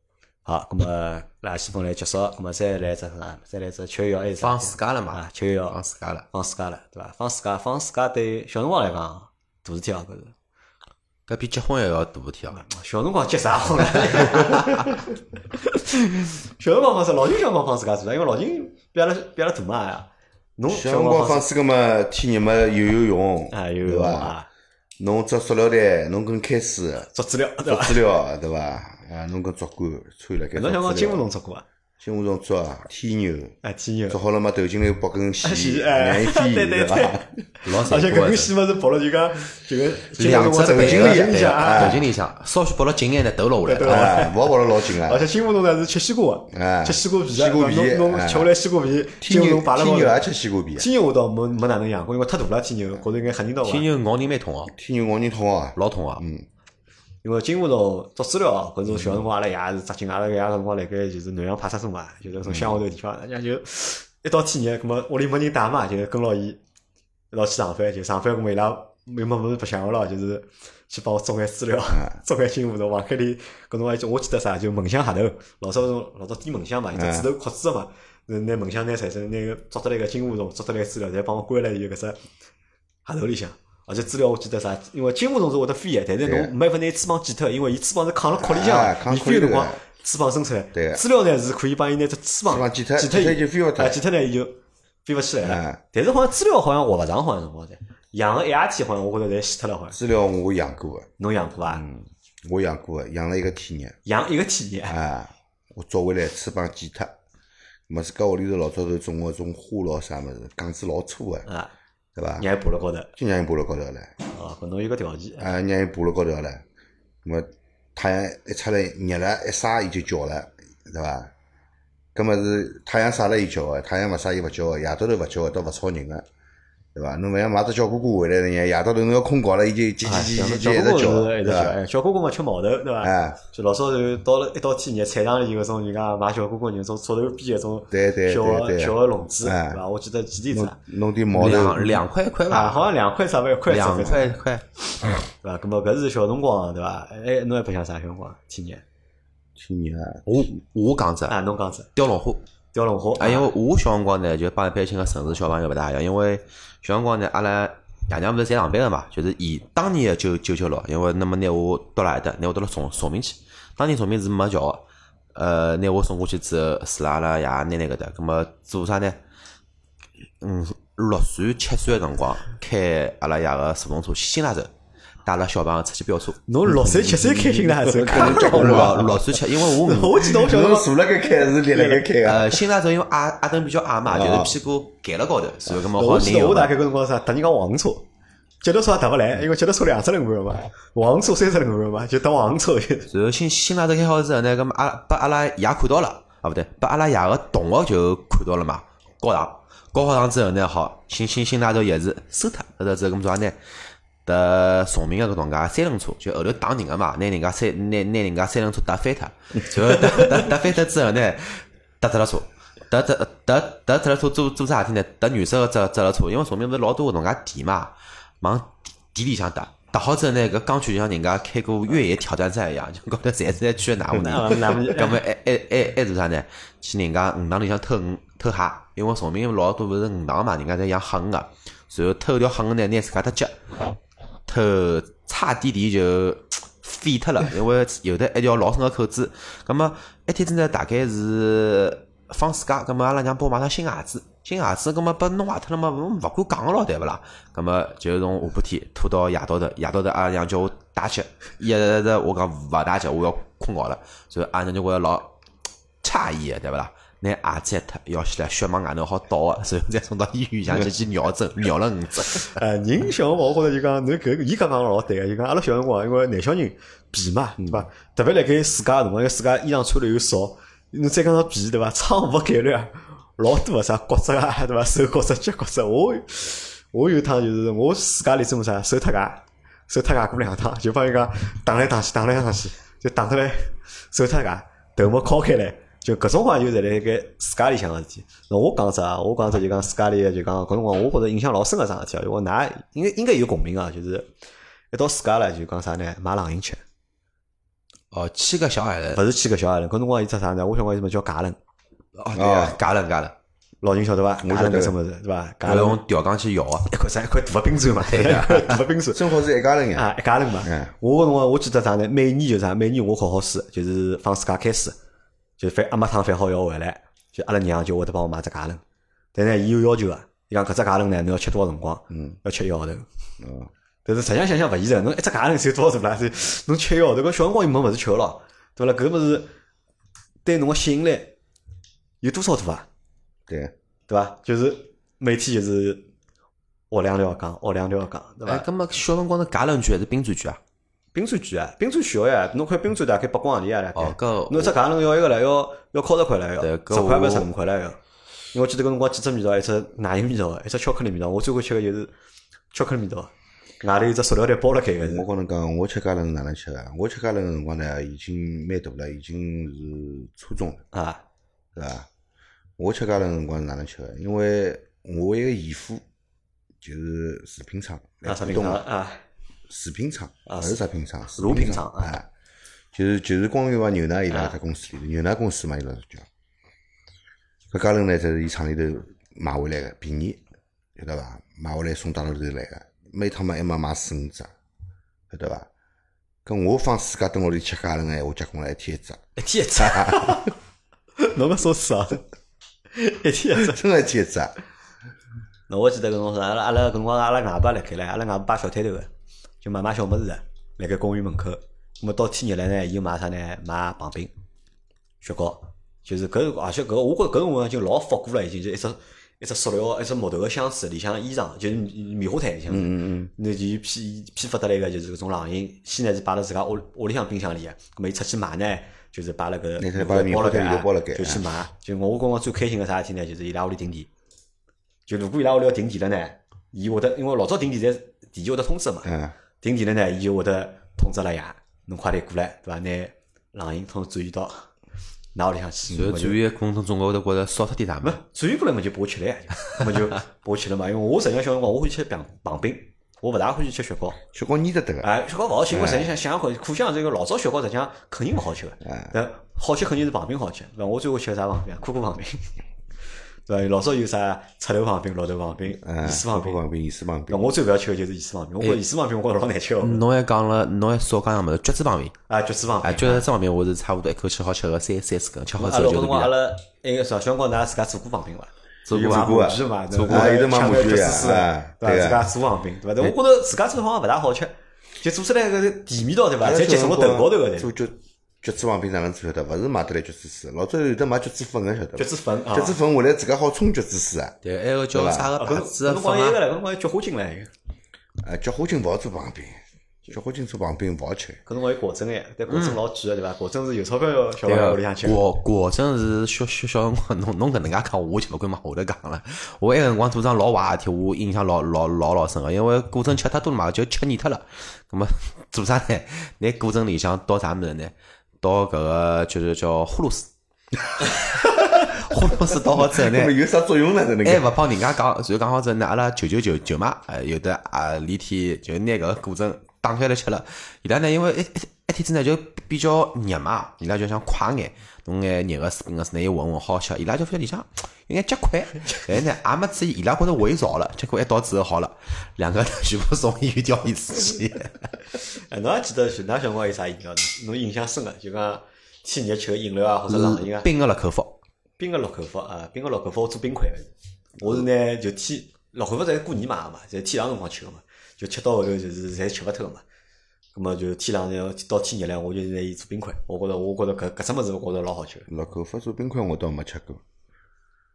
好，那么垃圾分类结束，那么再来只啥？再来只七月一号还是啥放自家了嘛啊，七月一号放自家了。放自家了，对伐？放自家，放自家对小辰光来讲大事体啊，搿是。搿比结婚还要大事体哦。[LAUGHS] 小辰光结啥婚了？[LAUGHS] 小辰光放是老金小辰光放自家做的，因为老金比阿拉比阿拉大嘛呀。侬小小辰光放辰光放水个嘛，天热嘛游游泳，对伐？侬只塑料袋，侬跟开水，做资料对做？资料，对伐？啊，侬跟竹竿穿了，该侬小辰光金做资料乌龙做过啊？金乌龙做啊，天牛，啊，天牛做，好了嘛，投进来包根线，让伊飞，对对伐？老而且。根线嘛是跑了就讲就个两只头背颈里对向啊头。颈里向，稍许拔了紧眼呢，头落下来对勿好跑了老紧啊而，且金乌龙呢是吃西瓜吃西瓜皮西瓜皮侬侬哎。吃下来西瓜皮，天牛龙摆了天牛也吃西瓜皮啊，天牛我倒没没哪能养过，因为太大了天牛，觉着应该吓人到我。天牛咬人蛮痛哦，天牛咬人痛啊，老痛啊。因为金乌龙做资料啊，搿种小辰光阿拉爷是扎劲，阿拉爷搿辰光辣盖就是南阳派出所嘛，就是搿种乡下头地方，[LAUGHS] 人家就一到天热，葛末屋里没人带嘛，就跟牢伊一道去上班，就上班搿么伊拉又没物事白相个咯，就是去帮我做眼资料，做眼金乌龙。黄开里搿种还就我记得啥，就门箱下头，老早搿种老早点门箱嘛，有只纸头壳子个嘛，拿拿门箱拿产生拿个捉得来个金乌龙，捉得来资料，侪帮我关辣伊搿只下头里向。而且资料我记得啥，因为金乌龙是会得飞个，但是侬没法拿翅膀剪脱，因为伊翅膀是扛辣壳里向哎的，扛壳里头伊飞个辰光翅膀伸出来。对资料呢是可以帮伊拿只翅膀剪脱剪脱就飞勿脱啊，剪脱呢伊就飞勿起来了哎。但是好像资料好像活勿长，好像辰光在养个一夜天，好像我觉着侪死脱了，好像。资料我养过个，侬养过伐？我养过个，养了一个天热。养一个天热，啊，我捉回来翅膀剪脱，么自家屋里头老早头种个种花咯啥物事，杆子老粗个，啊，对伐？让伊爬辣高头。就让伊爬辣高头唻，哦，搿侬有个条件。啊，让伊爬辣高头唻，么太阳一出来热了，一晒伊就叫了，对伐？搿么是太阳晒了伊叫个，太阳勿晒伊勿叫个，夜到头勿叫个，倒勿吵人个，对伐？侬勿像买只小哥哥回来了，夜到头侬要困觉了，伊就叽啊，叽叽叽小叽一直叫，对伐？哎，小哥哥嘛吃毛头，对伐？哎，就老早就到了一到天热，菜场里搿种人家卖小哥哥人种车头边搿种小个小个笼子，哎对伐？我记得几钿子弄点毛头，两两块一块啊，吧，好像两块啥万块两块块。对伐？搿么搿是小辰光对伐？哎，侬还白相啥小辰光？天热天热啊，我我讲只啊，侬讲只雕龙虾，吊龙虾。啊，因为我小辰光呢，就帮一般性个城市小朋友勿大一样，因为小辰光呢，阿拉爷娘勿是在上班个嘛，就是以当年个九九九六，因为那么拿我到了阿搭，拿我到了崇崇明去，当年崇明是没桥个，呃，拿我送过去之后，住辣阿拉爷奶奶搿搭，葛末做啥呢？嗯，六岁七岁个辰光，开阿拉爷个速动车去新拉州，带了小朋友出去飙车。侬六岁七岁开心了，这可能结棍六岁七，因为我 [LAUGHS] 我记得我小辰侬光坐辣盖开是立辣盖开个？[LAUGHS] 呃，新拉州因为矮矮凳比较矮嘛，就是屁股盖辣高头，然后搿么好我记得我大。概搿辰光啥，搭人家黄车，脚踏车也踏勿来，因为脚踏车两只轮半嘛，黄车三只轮半嘛，就搭黄车。然后新新拉头开好之后呢，咁么阿拉把阿拉爷看到了，啊不对，把阿拉爷个同学就看到了嘛，高堂，高好堂之后呢，好新新新拉头也是收脱，收脱之后咁做啥呢？搭崇明个搿种介三轮车，就后头打人个嘛，拿人家三拿拿人家三轮车打翻脱，就打打打翻脱之后呢，搭脚踏车。搭搭搭搭脚踏车做做啥事体呢？搭原色个脚脚踏车，因为崇明勿是老多搿种介地嘛，往地里向搭。搭好之后呢，搿钢圈就像人家开过越野挑战赛一样，[LAUGHS] 就高头侪是在去哪户呢？[LAUGHS] 那么咁么还还还还做啥呢？去人家鱼塘里向偷鱼偷蟹，因为崇明老多勿是鱼塘嘛，人家在养黑鱼个，然后偷条黑鱼呢，拿自家搭脚，偷差点点就 [TSK] 废脱了，[LAUGHS] 因为有的一条老深个口子。咁么一天子呢，大概是放暑假，咁么阿拉娘帮我买双新鞋子，新鞋子，咁么把弄坏脱了嘛，勿勿敢讲个咯，对勿啦？咁么就从下半天拖到夜到头，夜到头阿拉娘叫我带脚，一直直我讲勿带脚，我要困觉了，所以阿拉娘就觉着老 [TSK] 诧异个，对勿啦？拿鞋子一脱，摇起来血往外头好倒个，然后再送到医院里向去去尿针，尿了五针。[LAUGHS] 呃，人小辰光，我觉着就讲，侬搿伊刚刚老对个，就讲阿拉小辰光，因为男小人皮嘛，对伐？特别辣盖暑假个辰光，因为暑假衣裳穿了又少，侬再加上皮，对伐？撑伏概率啊老多个啥骨折啊，对伐？手骨折、脚骨折，我我有一趟就是我暑假里做啥，手脱牙，手脱牙过两趟，就帮伊讲打来打去，打来打去，就打出来手脱牙，头毛敲开来。就搿种话就侪辣盖自家里向个事体。那我讲只啊，我讲只就讲自家里个就讲搿辰光，我觉着印象老深个桩事体啊。因为㑚应该应该有共鸣啊，就是一到自家了就讲啥呢？买冷饮吃，哦，七个小矮人，勿是去个小矮人。搿辰光有只啥呢？我小辰光有什么叫假人，哦，对啊，假人假人，老人晓得伐？假我晓得什么事对伐？假要人用吊钢去摇啊。一块啥一块大个冰砖嘛，一块 [LAUGHS] 大个冰砖。正好是一家人呀。啊，一家人嘛嗯。我搿辰光我记得啥呢？每年就啥，每年我考好试，就是放暑假开始，就翻阿妈汤翻好要回来，就阿拉娘就会得帮我买只假人。但呢，伊有要求个，伊讲搿只假人呢，侬要吃多少辰光？嗯，要吃一个号头。嗯，但是实际上想想勿现实，侬一只假人是有多少大啦？是侬吃一个号头，搿小辰光又没物事吃个咯，对勿啦？搿物事对侬个吸引力有多少大啊？对，对伐？就是每天就是学两条讲，学两条讲，对哎，伐？葛么小辰光是假人句还是冰砖句啊？冰砖句啊，冰砖小呀，侬看冰砖大概八光钿啊，大概。哦，侬一只假人要一个了，要要靠十块了，要十块勿是十五块了要。因为我记得搿辰光几只味道，一只奶油味道，一只巧克力味道。我最欢吃个就是巧克力味道，外头有只塑料袋包了开个我。跟侬讲，我吃家人是哪能吃个？我吃家人个辰光呢，已经蛮大了，已经是初中了，啊，是伐？我吃家人个辰光是哪能吃个？因为我一个姨夫就是食品厂来啊，啥品广东个，尝啊？食品厂啊勿是食品厂，食乳品厂厂啊哎，就是就是光裕华牛奶伊拉啊搿公司里头，牛奶公司嘛，伊拉叫。搿家人呢，侪是伊厂里头买回来个，便宜，晓得伐？买回来送到阿拉头来个，每趟嘛还没买四五只，晓得伐？搿我放暑假蹲屋里吃家人个闲话，结棍了一天一只，一天一只，[LAUGHS] 侬个说是啊，[LAUGHS] 一天一只。真个一天一只。那我记得搿辰光是阿拉阿拉搿辰光阿拉外爸辣盖唻，阿拉外爸摆小摊头个，就买买小物事个，辣盖公园门口。那么到天热了呢，伊就卖啥呢？买棒冰、雪糕，就是搿而且搿我觉着搿辰光已经老复古了，已经就一只一只塑料一只木头个箱子，里向衣裳就是棉花炭里向是。嗯嗯那就批批发得来个就是搿种冷饮，先呢是摆辣自家屋屋里向冰箱里个，咁么伊出去买呢，就是摆辣搿拿出来摆辣棉花炭里头包辣盖就去买。就我辰光最开心个啥事体呢？就是伊拉屋里停电。就如果伊拉屋里要停电了呢，伊会得因为老早停电侪电就会得通知嘛，嗯，停电了呢，伊就会得通知阿拉爷，侬快点过来，对伐？拿冷饮通转移到㑚屋里向去。然后转移个过程当中，我会得觉着少脱点啥没么？转移过来嘛就拨我吃了呀，么就拨我吃了嘛。因为我实际上小辰光我欢喜吃棒棒冰，我勿大欢喜吃雪糕。雪糕粘得得个，哎，雪糕勿好吃，因为实际上想想看，可想这个老早雪糕实际上肯定勿好吃个，哎但好吃肯定是棒冰好吃。那我最后吃个啥棒冰啊？可可棒冰。对伐？老早有啥赤豆旁边、绿豆旁边、嗯，意式旁边。旁边，意式旁边，我最勿要吃个就是盐水旁边，我觉着意式旁边我觉着老难吃个。侬还讲了，侬还少讲样物事，橘子旁边，啊，橘子旁哎，边。橘子旁边我是差不多一口气好吃个三三四根，吃好之后就是比较。辰光阿拉那个啥，小辰光㑚自家做过旁边伐？做有买过啊做过啊有的买抢马具啊对自家做旁边，对伐？但我觉着自家做好像勿大好吃，就做出来个甜味道，对伐？侪集中到头高头个对。做橘橘子旁边哪能做晓得？勿是买得来橘子水，老早有得买橘子粉个晓得伐？橘子粉啊橘子粉回来自家好冲橘子水啊！对，还有叫啥个牌子的搿辰光粉啊？有个唻，搿辰光有菊花精唻，有啊，菊花精勿好做旁边，菊花精做旁边勿好吃。搿辰光有果珍哎，但果珍老贵个对伐？果珍是有钞票个小朋友屋里向吃对。果果真是小小小辰光，侬侬搿能介讲，我就勿敢往下头讲了。我埃个辰光做桩老坏事体，我印象老老老老深个，因为果珍吃太多了嘛，就吃腻脱了。葛么做啥呢？拿果珍里向倒啥物事呢？倒搿个就是叫呼噜丝。[LAUGHS] 呼噜丝到好之后呢，有啥作用呢？搿能还勿帮人家讲，然后讲好之后呢，阿拉舅舅舅舅妈，呃，有的啊，连天就拿搿个果珍打开来吃了。伊拉呢，因为一一一天之内就比较热嘛，伊拉就想快眼，弄眼热个水冰个水呢，又混混好吃。伊拉就发现里向有眼结块，[LAUGHS] 但是呢，也没注意，伊拉觉着胃潮了，结果一倒之后好了，两个全部送医院吊医死去。[LAUGHS] 哎，侬还记得就㑚小辰光有啥饮料呢？侬印象深个，就讲天热吃个饮料啊，或者冷饮啊。冰个乐口福，冰个乐口福啊，冰个乐口福我做冰块个，我是呢就天乐口福侪过年买个嘛，侪天冷辰光吃个嘛，就吃到后头就是侪吃勿脱个嘛。咁么就天冷呢，到天热了，我就拿伊做冰块。我觉着我觉着搿搿只物事，我觉着老好吃个。乐口发做冰块我倒没吃过。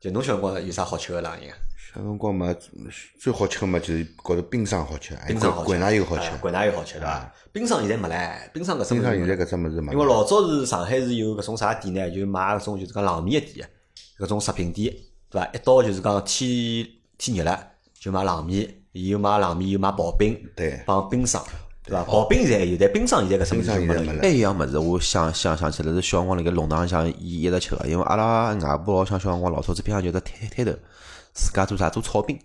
就侬小辰光有啥好吃个冷饮啊？小辰光嘛，最好吃个嘛就是觉着冰霜好吃，冰霜好吃，灌奶油好吃哎。灌奶油好吃对伐？冰霜现在没唻，冰霜搿只物事没冰霜现在搿只物事嘛，因为老早是上海是有搿种啥店呢，就卖搿种就是讲冷面个店，搿种食品店，对伐？一到就是讲天天热了，就卖冷面，有卖冷面，有卖刨冰，对帮冰霜，对伐？刨冰现在有，但冰霜现在搿冰事就没了。霜现在没了还。有一样物事，我想想想起来是小辰光辣盖弄堂里向伊一直吃个，因为阿拉外婆老想小辰光老早子边上就只摊摊头，自家做啥做炒冰，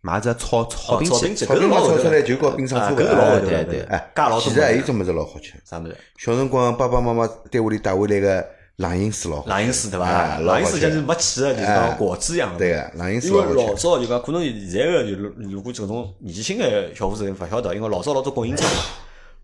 买只炒炒冰机哦炒冰，机炒出来就跟冰霜差勿多。啊搿是老对对对哎，加老多其实还有物事只物事老好吃。啥物事？小辰光爸爸妈妈单位里带回来个冷饮水老。冷饮水对伐？冷饮水就是没气个，就是讲果汁一样的。对个，冷饮水因为老早就讲，可能现在个就如果这种年纪轻个小伙子勿晓得，因为老早老多供应厂嘛，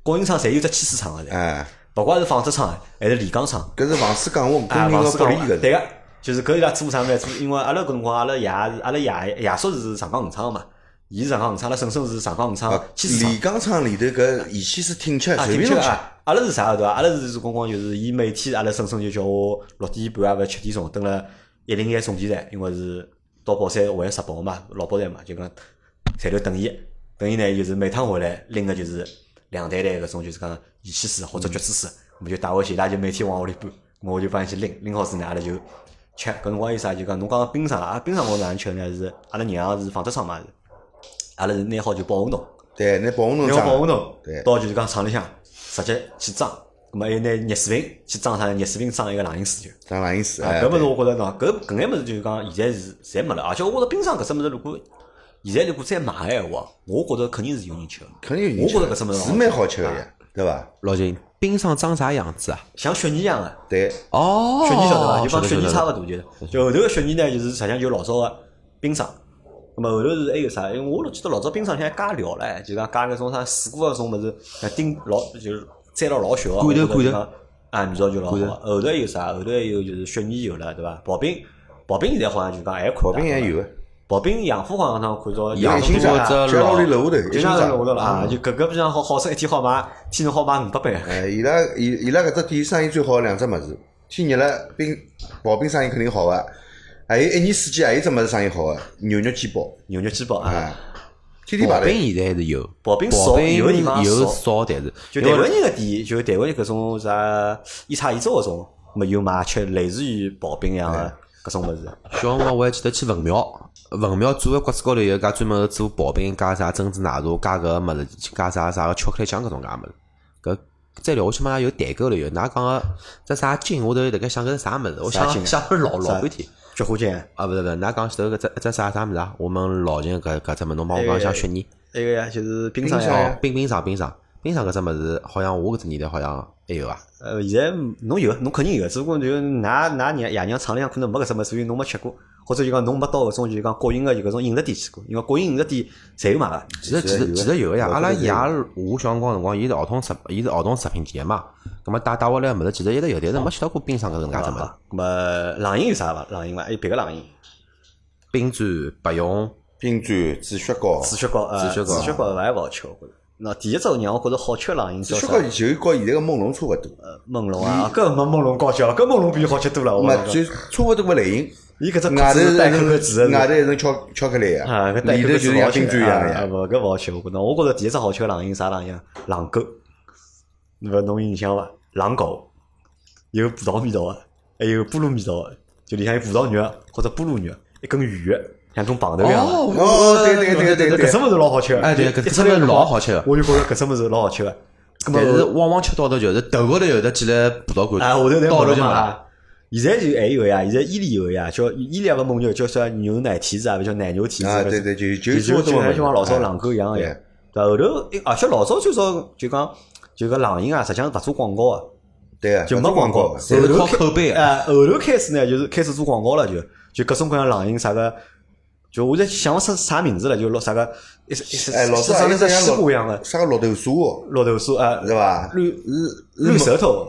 供应厂侪有只汽水厂个，哎，勿管是纺织厂还是炼钢厂，搿是纺织钢化工啊，人个纺织厂福利搿是。对个，就是搿伊拉做啥呢？做，因为阿拉搿辰光，阿拉爷是阿拉爷爷叔是上钢五厂个嘛，伊是上钢五厂，阿拉婶婶是上钢五厂啊，汽水厂炼钢厂里头搿仪器是挺吃，啊，随便弄吃。挺吃啊。阿拉是啥个对伐？阿拉是辰光就是，伊每天阿拉婶婶就叫我六点半啊，勿七点钟蹲辣一零一送电站，因为是到宝山回石宝嘛，老宝站嘛，就讲站头等伊，等伊呢就是每趟回来拎个就是两袋袋搿种就是讲盐汽水或者橘子水，我们就带回去，伊拉就每天往屋里搬，咾我就帮伊去拎，拎好之后呢，阿拉就吃。搿辰光有啥就讲侬讲冰霜啊，冰霜我哪能吃呢？是阿拉娘是纺织厂嘛是，阿拉是拿好就保温桶。对，拿保温桶拿装。保温桶对，到就是讲厂里向直接去装，咁么还有拿热水瓶去装啥？热水瓶装一个冷饮水就。装冷饮水。啊，哎搿物事我觉着喏，搿搿眼物事就是讲现在是侪没了，而且我觉着冰霜搿只物事如果现在如果再买个闲话，我觉着肯定是有人吃的。肯定有人吃的我觉着搿只物事是蛮好吃个呀，对伐？老金，冰霜长啥样子啊？像雪泥一样个，对，哦，雪泥晓得伐？就帮雪泥差勿多，就是。就后头个雪泥呢，就是实际上就老早个冰霜。咁么后头是还有啥？因为我记得老早冰霜现在加料唻，就讲加搿种啥水果搿种物事，像丁老就是摘了老小个，罐头罐头啊，味道就老好。后头还有啥？后头还有就是雪泥有了，对伐？刨冰，刨冰现在好像就讲还看刨冰也有个，刨冰洋货好像看到洋新上货这嘉老乐里楼下头，就像上是我头了啊，就搿个比方好好生一天好卖，天好卖五百杯。哎，伊拉伊伊拉搿只店生意最好的两只物事，天热了冰刨冰生意肯定好个，还有一年四季还有一只物事生意好个，牛肉煎包，牛肉煎包啊，哎，天天排刨队。冰现在还是有，刨冰刨冰少有的地方有少少，但是就台湾人个店，就台湾人搿种啥一茶一粥搿种，没有卖吃类似于刨冰一样个搿种物事。小辰光我还记得去文庙，文庙做个骨子高头有一家专门做刨冰，加啥珍珠奶茶，加搿个物事，加啥啥个巧克力酱搿种介物事。搿再聊下去嘛，有代购了有。㑚讲个这啥金，我头辣盖想搿是啥物事？我想想了老老半天。菊花精，啊，勿是勿是，㑚讲前头搿只一只啥啥物事啊？我们老秦搿搿只物事，侬帮我讲一下雪泥。那个呀，就是冰冰霜呀冰冰上冰上冰上搿只物事，好像我搿只年代好像还有啊。呃，现在侬有，侬肯定有，只不过就㑚㑚娘爷娘厂里向可能没搿只物事，所以侬没吃过，或者就讲侬没到搿种就讲国营个就搿种饮食店去过，因为国营饮食店侪有卖个。其实其实其实有个呀，阿拉爷我小辰光辰光，伊是儿童食，伊是儿童食品店嘛。葛末带带回来物事其实一直有，但是没吃到过冰箱搿种介只物事。咁么冷饮有啥伐？冷饮伐？还有别个冷饮？冰砖、白用、冰砖、紫雪糕、紫雪糕、呃，止血糕止血糕还勿好吃，我觉着。那第一种让我觉着好吃个冷饮叫啥止血？糕就和现在个梦龙差勿多，呃梦龙啊，搿没梦龙高级了，搿梦龙比好吃多了。我就差勿多个类型。伊搿只外头子带可可脂的，外头一层巧巧克力啊，里头就是像冰勿好吃啊钻一样呀。勿搿勿好吃，我觉着。我觉着第一只好吃个冷饮啥冷饮啊？狼狗，勿侬有印象伐？狼狗有葡萄味道个，还有菠萝味道个，就里向有葡萄肉或者菠萝肉，一根鱼，像根棒头一样的。哦，对对对对对搿只物事老好吃个，哎对一搿只物事出来老好吃个我就觉着搿只物事老好吃个。但是往往吃到头就是头高头有得几粒葡萄干，啊，下头侪到头就没了。现在就还有呀，现在伊利有个呀，叫伊利亚个蒙牛叫啥牛奶提子啊，勿叫奶牛提子。啊，对对，就就就就就像像老早狼狼狗一样个呀对？后头而且老早最早就讲就搿冷饮啊，实际上是勿做广告个，对啊，就没广告，后头靠口碑的哎，后头开始呢，就是开始做广告了，就就各种各样冷饮啥个，就我在想勿出啥名字了，就落啥个一一哎，老早啥个像西瓜一样的。啥个绿豆沙，绿豆沙啊，是伐？绿绿绿舌头。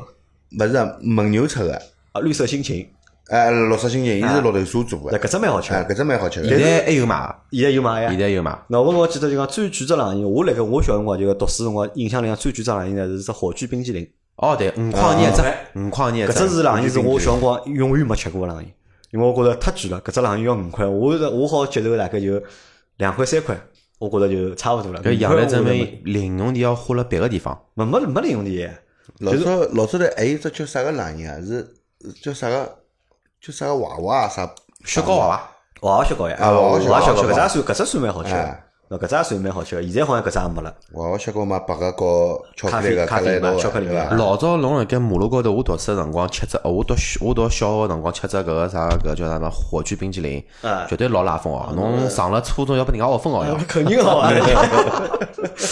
勿是蒙牛出个，啊，绿色心情，哎，绿色心情，伊是绿豆沙做的，搿只蛮好吃搿只蛮好吃现。在还有卖，现在有卖呀现。在有卖。那我我记得就讲最贵只冷饮，我辣盖我小辰光就读书辰光，印象里向最贵只冷饮呢是只火炬冰淇淋。哦，对，五块一只啊，五块一只搿只是只。冷饮是我小辰光永远没吃过的冷饮，因为我觉着太贵了。搿只冷饮要五块，我是我好接受大概就两块三块，我觉着就差勿多了。搿杨澜证没明零用钿要花了别个地方。没没没零用钿，老早老早头还有只叫啥个冷饮啊？是叫啥个？叫啥个娃娃啊？啥雪糕娃娃，娃娃雪糕呀，啊娃娃雪糕娃娃雪糕，娃娃搿只也算搿只算蛮好吃。那搿只也算蛮好吃的，现在好像搿只也没了。娃娃雪糕嘛，白个和巧克力个嘛巧克力对伐嘛？老早侬辣盖马路高头，我读书个辰光吃只，我读小我读小学个辰光吃只搿个啥搿叫啥么火炬冰淇淋啊，绝对老拉风哦！侬上了初中要拨人家学分哦要。肯定好啊！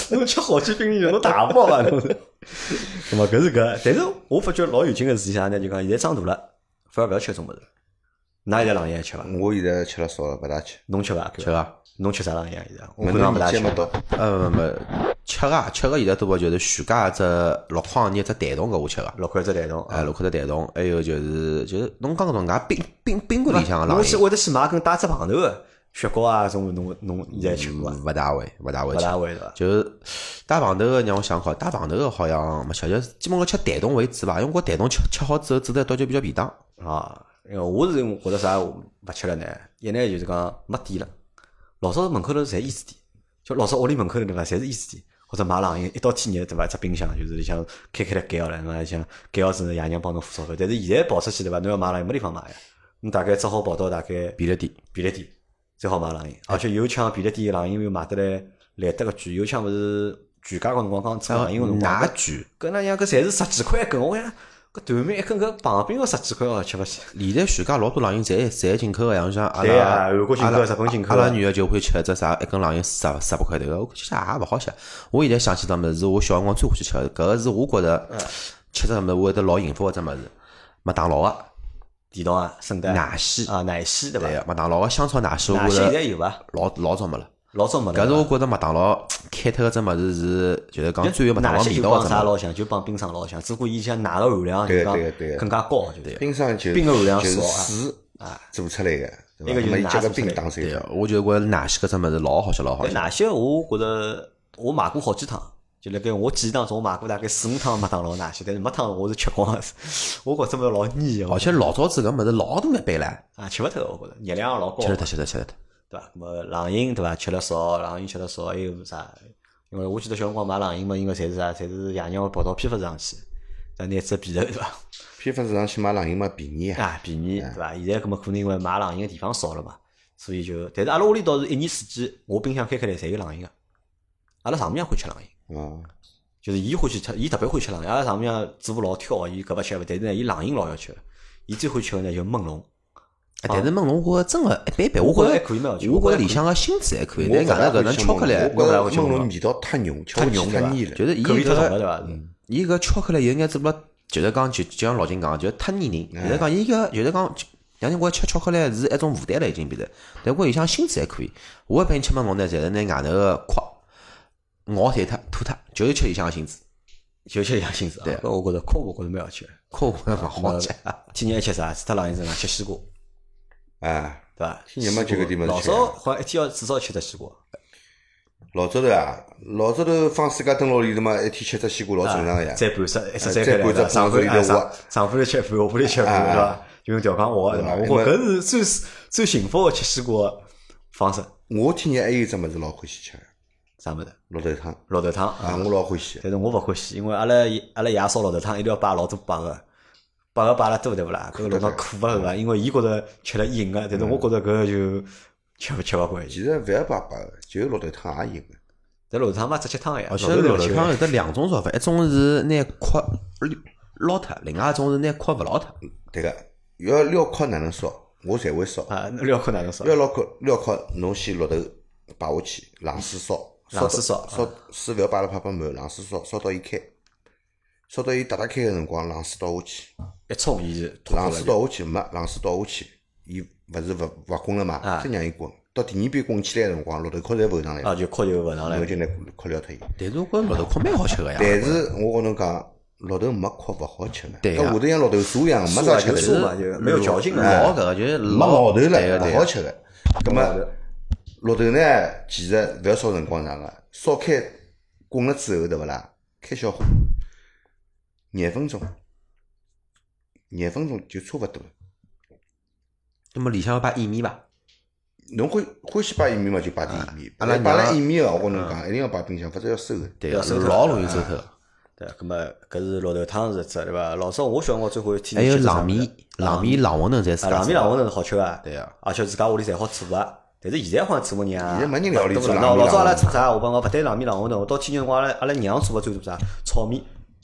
侬吃火炬冰淇淋，侬大包伐？侬是。那么搿是搿，但是我发觉老有劲个事体啥呢？就讲现在长大了，反而勿要吃搿种物事。㑚现在冷饮还吃伐？我现在吃了少了，勿大吃。侬吃伐？吃伐，侬吃啥冷饮啊？现在我没可能勿大吃见。没到。呃，没吃个吃个现在多个就是徐家只六块钿只蛋筒搿我吃个，六块只蛋筒哎，六块只蛋筒，还有就是就是侬讲搿种介冰冰冰柜里向个冷饮，侬去会得去买根带只棒头个雪糕啊，种侬侬现在吃过伐？勿大会勿大会吃勿大。会对伐？就是带棒头个让我想好，带棒头个好像没吃，就基本上吃蛋筒为主吧。因为我蛋筒吃吃好之后，煮得一道就比较便当。啊，因为我是觉得啥勿吃了呢？一呢就是讲没店了，老早门口头侪烟子店，就老早屋里门口头对伐，侪是烟子店。或者买冷饮，一到天热对伐？只冰箱就是里向开开来盖好了，那像盖好之后，爷娘帮侬付钞票。但是现在跑出去对伐？侬要买冷饮没地方买呀，侬大概只好跑到大概便利店，便利店最好买冷饮，而且有抢便利店冷饮又买得来来得个贵，有抢勿是全家个辰光刚做冷饮个辰光，奶卷。搿那样搿侪是十几块一根，我想。搿团面一根搿棒冰要十几块哦，吃勿起。现在全家老多冷饮侪侪进口个，像像阿对拉啊韩国进口日本进口阿拉女儿就会吃只啥一根冷饮十十八块头。个，我其实也勿好吃。我现在想起只物事，是我小辰光最欢喜吃个，搿个是我觉着嗯。吃只物事我会得老幸福个只物事。麦当劳个地道啊，圣诞奶昔啊，奶昔对伐？对，麦当劳个香草奶昔，我奶昔现在有伐？老老早没了。老早没了。搿是我觉着麦当劳 [TSK] 开脱个只物事是，就是讲最有麦当奶昔就劳味道个只物事。帮啥老像，就帮冰霜老像，只不过伊像奶个含量就对讲对对更加高，就对。冰霜就冰个含量就是少啊水啊做出来个，那个就是加个冰拿出来对打水分。个，我就觉着奶昔搿只物事老好吃，老好吃。但奶昔我觉着我买过好几趟，就辣盖我记忆当中，我买过大概四五趟麦当劳奶昔，但是没趟我是吃光的。[LAUGHS] 我觉着么老腻的，而且老早子搿物事老大一杯唻，啊吃勿脱，我觉着热量也老高吃，得脱，吃得吃得脱。对伐？那么冷饮对伐？吃了少，冷饮吃了少，还有啥？因为我记得小辰光买冷饮嘛，应该侪是啥？侪是爷娘跑到批发市场去，再拿只皮头对伐？批发市场去买冷饮嘛便宜啊，啊，便宜对伐？现在搿么可能因为买冷饮个地方少了嘛，所以就，但是阿拉屋里倒是一年四季，我冰箱开开来侪有冷饮个。阿拉丈母娘欢喜吃冷饮，嗯，就是伊欢喜吃，伊特别欢喜吃冷饮。阿拉丈母娘嘴巴老挑，伊搿勿吃，但是呢，伊冷饮老要吃的。伊最欢喜吃个呢就梦龙，但是梦龙我真个一般般，我觉觉着还可以蛮好吃我觉着里向个芯子还可以，我但外头搿能巧克力，我觉着梦龙味道太浓，太浓太腻了。就是伊搿对伐？伊搿巧克力有眼做了，就是讲就就像老金讲，就是太腻人。就是讲伊搿就是讲，让人觉吃巧克力是一种负担了，已经变得。但我里向芯子还可以。我一般吃梦龙呢，侪是拿外头个壳咬碎脱吐脱，就是吃里向个芯子。就吃里向芯子啊对，搿我觉着科我觉着蛮好吃的。壳勿勿好吃。天热还吃啥？除脱冷饮身上吃西瓜，啊，对伐？天热嘛就搿点物事老早好像一天要至少吃只西瓜。老早头啊，老早头放暑假蹲屋里头嘛，一天吃只西瓜老正常个呀。再半只一只再再拌只上碰着里头半哎上上半日吃一半，下半日吃一半，啊对伐？就用调羹挖，对伐？我觉着搿是最最幸福个吃西瓜的方式。我天热还有只物事老欢喜吃，啥物事？绿豆汤绿豆汤啊，我老欢喜。但是我勿欢喜，因为阿拉阿拉爷烧绿豆汤一定要摆老多白个，白个摆了多对勿啦？搿个绿豆苦勿个，因为伊觉着吃了硬个，但是我觉着搿就吃勿吃勿惯。其实勿要摆白个，就绿豆汤也硬个。但绿豆汤嘛，只吃汤个呀。而且绿豆汤有得两种做法，一种是拿壳捞脱，另外一种是拿壳勿捞脱。对个，要料壳哪能烧？我侪会烧。啊，料壳哪能烧？要料壳，料壳，侬先绿豆摆下去，冷水烧，冷水烧烧水勿要摆了啪啪满，冷水烧，烧到伊开，烧到伊哒哒开个辰光，冷水倒下去，一冲伊就冷水倒下去，没冷水倒下去，伊勿是勿勿滚了嘛啊，再让伊滚，到第二遍滚起来个辰光，绿豆壳侪浮上来啊，了，就壳就浮上来侬。就拿壳撩脱伊。但是我觉着绿豆壳蛮好吃个呀。但是我跟侬讲，绿豆没壳勿好吃呢，对下头像绿豆沙一样，没酥啥吃头啊就酥。嘛，就没有嚼劲哎了。老搿个就是没老毛头了。勿好吃个。葛么绿豆呢，其实勿要烧辰光长个，烧开滚了之后，对勿啦？开小火，廿分钟，廿分钟就差勿多了。那么里向要摆薏米伐？侬欢欢喜摆薏米嘛，就摆点薏米。阿拉摆了薏米个，我跟侬讲，一定要摆冰箱，否则要馊个。对个要收，脱老容易馊脱。对，葛么搿是绿豆汤是一只对伐？老早我小辰光最欢喜还有天吃冷面，冷面、冷馄饨侪是啊，冷面冷馄饨是好吃个，对啊而且自家屋里侪好做个。但是现在好像做个人啊，现在没人料理做冷面老早阿拉做啥？我帮我勿对冷面冷馄饨，我到天热辰光阿拉阿拉娘做个最多啥？炒面，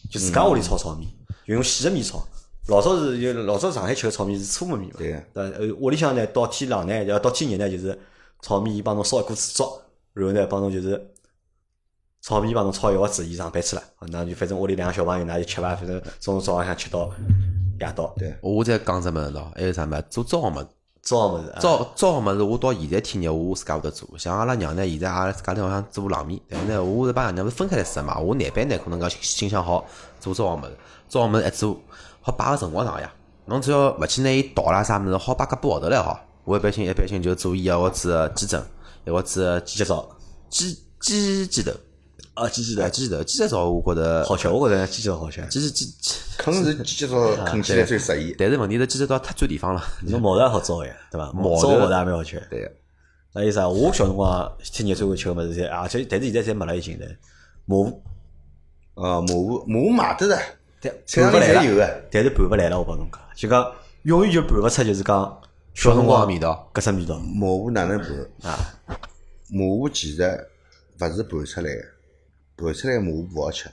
就自家屋里炒炒面，就用细个面炒。老早是就老早上海吃个炒面是粗麦面嘛，对个呃，呃屋里向呢到天冷呢，要到天热呢就是炒面，伊帮侬烧一锅子粥，然后呢帮侬就是炒面帮侬炒一盒子，伊上班去了，啊那就反正屋里两个小朋友，那就吃伐，反正从早浪向吃到夜到。对我再讲只么事喏，还有啥物事？做粥个物事。糟个物事，啊糟糟个物事，我到现在天热，我自家会得做。像阿拉娘呢，现在阿拉自家头好像做冷面，但是呢，我是帮爷娘是分开来吃嘛。我难办呢，可能讲心想好做糟个物事，糟个物事一做，好摆个辰光长呀。侬只要勿去拿伊倒啦啥物事，好摆个半号头来好。我一般性一般性就做一盒子鸡胗，一盒子鸡脚爪鸡鸡鸡头，啊，鸡鸡的哎鸡头，鸡头糟我觉得好吃，我觉着鸡糟好吃。鸡鸡鸡，啃是鸡爪啃起来最适宜。但是问题是鸡头糟太占地方了。侬毛头也好糟呀，对伐？毛头糟毛头也蛮好吃。对个，那意思啊？我小辰光天热最会吃个么子，侪而且但是现在侪没了已经的。麻糊，呃，麻糊麻糊买得的，但菜场里拌勿来了，侪有个。但是拌勿来了。我帮侬讲，就讲永远就拌勿出，就是讲小辰光味道。搿只味道麻糊哪能拌？啊。麻糊其实勿是拌出来个，拌出来个麻糊勿好吃。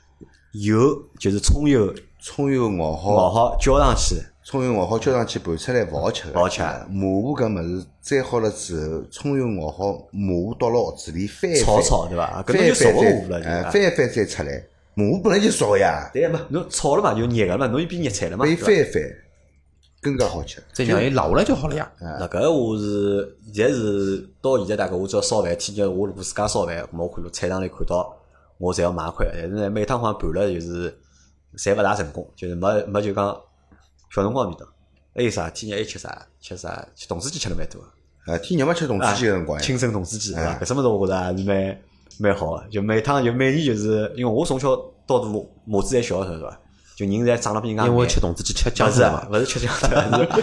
油就是葱油葱油熬好熬好，浇上去，葱油熬好浇上去拌出来勿好吃个。勿好吃麻糊搿物事摘好了之后，葱油熬好，麻糊倒了盒子里翻炒炒对伐？搿翻一侬就熟了，再，哎，翻一翻再出来。麻糊本来就熟个呀，对嘛？侬炒了嘛，就热个嘛，侬就变热菜了嘛。对伐被翻一翻，更加好吃。再让伊老下来就好了呀。那搿我是现在是到现在大概我只要烧饭，天热我如果自家烧饭，我看到菜场里看到，我侪要买一块。但是呢，每趟好像盘了就是侪勿大成功，就是没没就讲小辰光味道。还有啥？天热还吃啥？吃啥？吃童子鸡吃了蛮多。啊，天热嘛吃童子鸡个辰光呀，清蒸童子鸡对伐？哎搿只物事我觉着还是蛮蛮好个。就每趟就每年就是因为我从小到大码子侪小个时候对伐？就人侪长了比人家慢因为吃童子鸡吃姜勿是啊子嘛，，勿是吃姜子，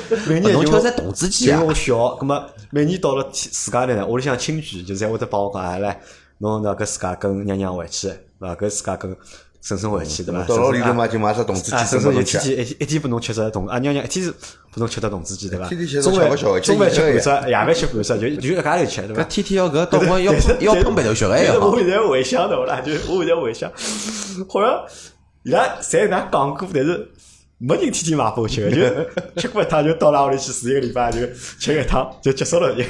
是 [LAUGHS] 每年就侬吃童子鸡啊因为我小，葛么每年到了天自家来呢，屋里向亲戚就侪会得帮我讲，哎来，侬那搿自家跟娘娘回去，对伐？搿自家跟婶婶回去，对伐？到牢里头嘛啊就买只童子鸡婶婶就天吃。天一一天拨侬吃只童，啊娘娘一天是拨侬吃只童子鸡，对伐？天天吃中饭中饭吃半只，夜饭吃半只，就就一家头吃，对伐？搿天天要搿到光要要喷鼻头血个但是还好我。现在回想对勿啦？就我现在回想，好像伊拉侪哪讲过，但是没人天天买包吃个，就 [LAUGHS] 吃过一趟就到㑚屋里去住一个礼拜，就吃一趟就结束了就。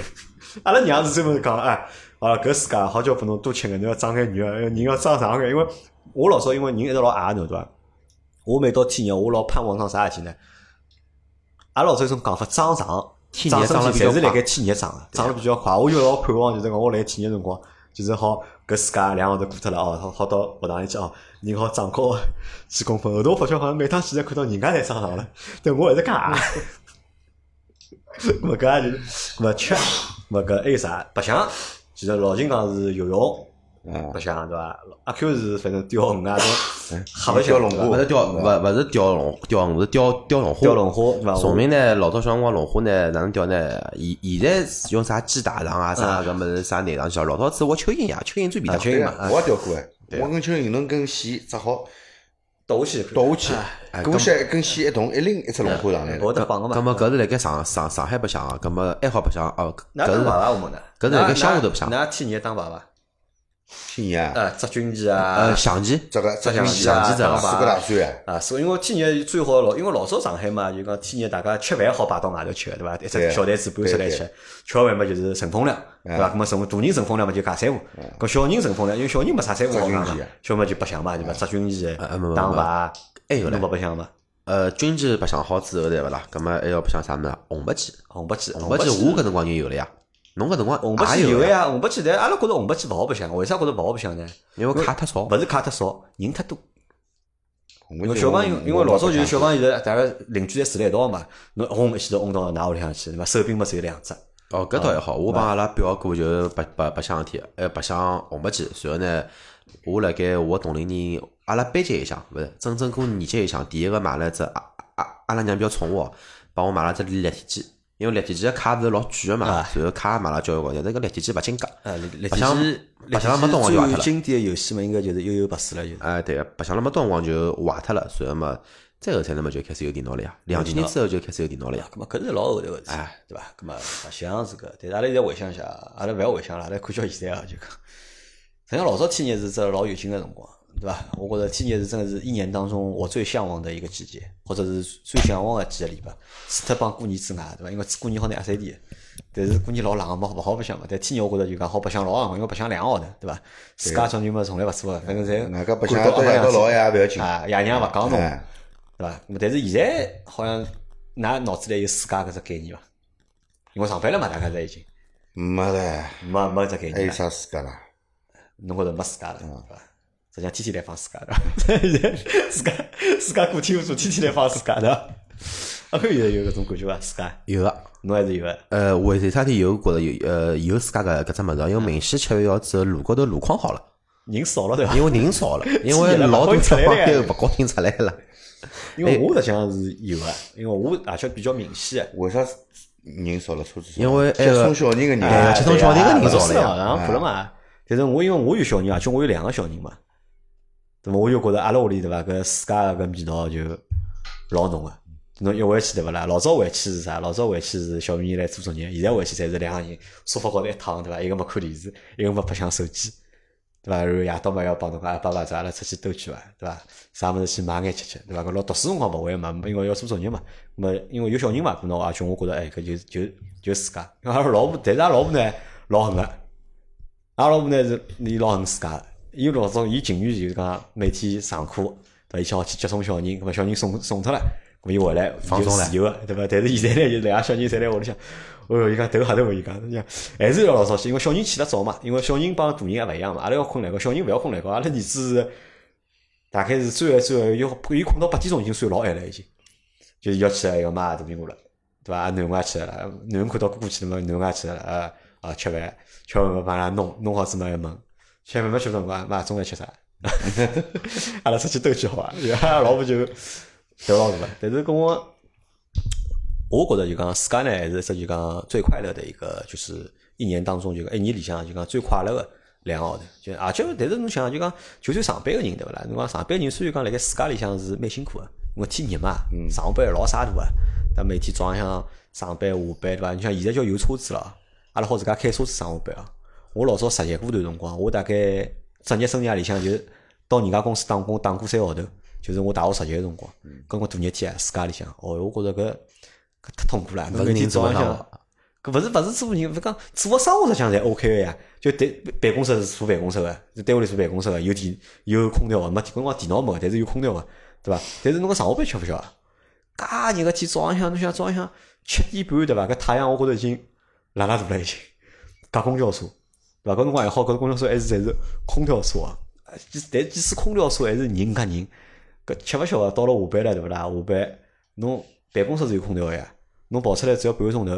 阿拉娘是专门讲，哎，啊搿世界好叫拨侬多吃个，侬要长眼肉，人要长长眼，因为我老早因为人一直老矮侬对伐？我每到天热，我老盼望上啥事体呢？阿拉老早有种讲法，长长，天热长身了侪是辣盖天热长个，长了比较快。我就老盼望就是讲我辣盖天热辰光，就是好搿世界两个号头过脱了哦，好好到学堂里去哦，人好长高几公分。后头我发觉好像每趟去侪看到人家侪长长了，但我还是介矮。[LAUGHS] [LAUGHS] 咾搿也就咾吃，勿搿还有啥？白相，其实老秦讲是游泳。啊白，相对伐？阿 Q 是反正钓鱼啊，种瞎白相钓龙虾勿是钓，勿勿是钓龙钓鱼，是钓钓龙虾。钓龙虾对伐？崇明呢，老早小辰光龙虾呢，哪能钓呢？现现在是用啥鸡大肠啊，啥搿物事啥内脏去钓。老早子我蚯蚓呀，蚯蚓最便当。啊蚯蚓嘛我也钓过哎，我跟蚯蚓能根线扎好倒下去，倒下去，哎过下一根线一动，一拎一只龙虾上来了。我得绑个嘛。葛么搿是辣盖上上上海白相个，葛么还好白相哦。搿是哪当爸爸我们呢？搿是辣盖乡下头白相哪天热当爸爸？天热啊，呃，扎军旗啊呃，象棋，这个这象棋啊四个大岁啊，啊，是因为天热最好老，因为老早上海嘛，就讲天热大家吃饭好摆到外头吃个，对伐？一只小台子搬出来对吃，吃完嘛就是乘风凉，对伐？那么乘大人乘风凉嘛就尬三胡，搿小人乘风凉，因为小人没啥三胡好讲嘛小么就白相嘛，对伐？扎军旗呃没没、打牌，还有嘞侬勿白相嘛？呃，军棋白相好之后对勿啦？葛么还要白相啥物事啊？红白棋，红白棋，红白棋我搿辰光就有了呀。侬搿辰光红白棋有个，呀，红白棋但阿拉觉着红白棋勿好白相，为啥觉着勿好白相呢？因为卡太少。勿是卡太少，人太多。小朋友，因为老早就是小朋友是大家邻居侪住辣一道嘛，侬轰一记头轰到㑚屋里向去，对伐？手柄嘛只有两只，哦，搿倒还好。我帮阿拉表哥就白白白相一天，还白相红白机。随后呢，我辣盖我同龄人，阿拉班级里向，勿是整整个年级里向，第一个买了只阿阿阿拉娘比较宠我，帮我买了只立体机。因为立体机个卡勿是老贵个嘛啊，随后卡也买了交关，但是搿立体机勿经格。呃，立立白相体机，白相了没多辰光就坏脱了。最经典的游戏嘛，应该就是悠悠白书了，就是。哎，对个，白相了没多辰光就坏脱了，随后嘛，再后头那么就开始有电脑了呀。两千年之后就开始有电脑了呀。咁么搿是老后头个事体哎，对伐？咁么白相是个，但是阿拉现在回想一下，阿拉勿要回想了，阿拉看叫现在啊，就讲，实际上老早天热是只老有劲个辰光，对伐？我觉着天热是真个是一年当中我最向往的一个季节，或者是最向往个几个礼拜，除脱帮过年之外，对伐？因为过年好拿压三天，但是过年老冷个嘛，勿好白相嘛。但天热我觉着就讲好白相老长，因为白相两个号头，对伐？自家小人嘛从来勿做个，反正侪外加白相到夜到老夜也勿要紧啊，爷娘勿讲侬。哎，对伐？但是现在好像㑚脑子里有自家搿只概念伐？因为上班了嘛，大家侪已经没嘞，没没只概念，还有啥世界啦？侬觉着没自家了，对伐？实际上天天来放自家对伐？现 [LAUGHS] 在自家自家过天无做，天天来放自家对伐？阿克现在有搿种感觉伐？自家有个，侬还是有个，呃，为为啥体有觉着有呃有自家个搿只物事？因为明显吃完药之后，路高头路况好了，人少了对伐？因为人少了，[LAUGHS] 因为老多地方又勿高兴出来了。[LAUGHS] 因为我实际上是有个，因为我而且比较明显个。为啥人少了车子少？因为接送小人个人接送小人个人勿是少了呀网上看了嘛。但是我因为我有小人，而且我有两个小人嘛，那么我就觉着阿拉屋里对伐，搿自家搿味道就老浓个。侬一回去对勿啦？老早回去是啥？老早回去是小人来做作业，现在回去侪是两个人沙发高头一躺对伐？一个没看电视，一个没白相手机，对伐？然后夜到嘛要帮侬讲，爸爸走，阿拉出去兜圈伐？对伐？啥物事去买眼吃吃，对伐？搿老读书辰光勿会嘛，因为要做作业嘛。咁么因为有小人嘛，搿侬而且我觉着哎，搿就就就自家。因为阿拉老婆，但是阿拉老婆呢老狠个，阿拉老婆呢是伊老恨自家的。伊老早伊情愿就是讲每天上课，对伐？伊想去接送小人，咁么小人送送脱了，咁伊回来放松了有自由个，对伐？但是现在呢，就两个小人侪辣屋里向，哦哟，伊讲头吓头，伊讲，伊讲还是要老早起，因为小人起得早嘛，因为小人帮大人也勿一样嘛，阿拉要困懒觉，小人勿要困懒觉，阿拉儿子是大概是最晚最晚要伊困到八点钟已经算老晚了，已经，就是要起来要买大苹果了，对伐？囡恩也起来了，囡恩看到哥哥起来嘛，囡恩也起来了，啊啊吃饭，吃完饭帮伊拉弄弄好之后要问，吃饭没吃饭讲，妈中午吃啥？阿拉出去兜去好伐？然后阿拉老婆就头老大了，但是跟我。我觉得就讲自家呢，还是说就讲最快乐的一个，就是一年当中就讲一年里向就讲最快乐的两个号头。就而且，但是侬想就讲，就算上班个人对勿啦？侬讲上班人虽然讲辣盖自家里向是蛮辛苦个，因为天热嘛，上班老沙大个，但每天早浪向上班下班对伐？你像现在叫有车子了，阿拉好自家开车子上下班啊。我老早实习过段辰光，我大概职业生涯里向就到人家公司打工打过三个号头，就是我大学实习个辰光，跟我大热天啊，自家里向，哦，我觉着搿搿太痛苦了。每天早浪向，搿勿是勿是做人，勿是讲做个生活实际上侪 OK 个呀。就对办公室是坐办公室个，就单位里坐办公室个，有电有空调个，没搿辰光电脑没个，但是有空调个，对伐？但是侬个上下班吃勿消啊？介热个天，早浪向侬想早浪向七点半对伐？搿太阳我觉着已经辣辣大了已经，搭公交车对伐？搿辰光还好，搿公交车还是侪是空调车啊。呃即但即使空调车还是人夹人，搿吃勿消个。到了下班了对勿啦？下班侬办公室是有空调个呀，侬跑出来只要半个钟头，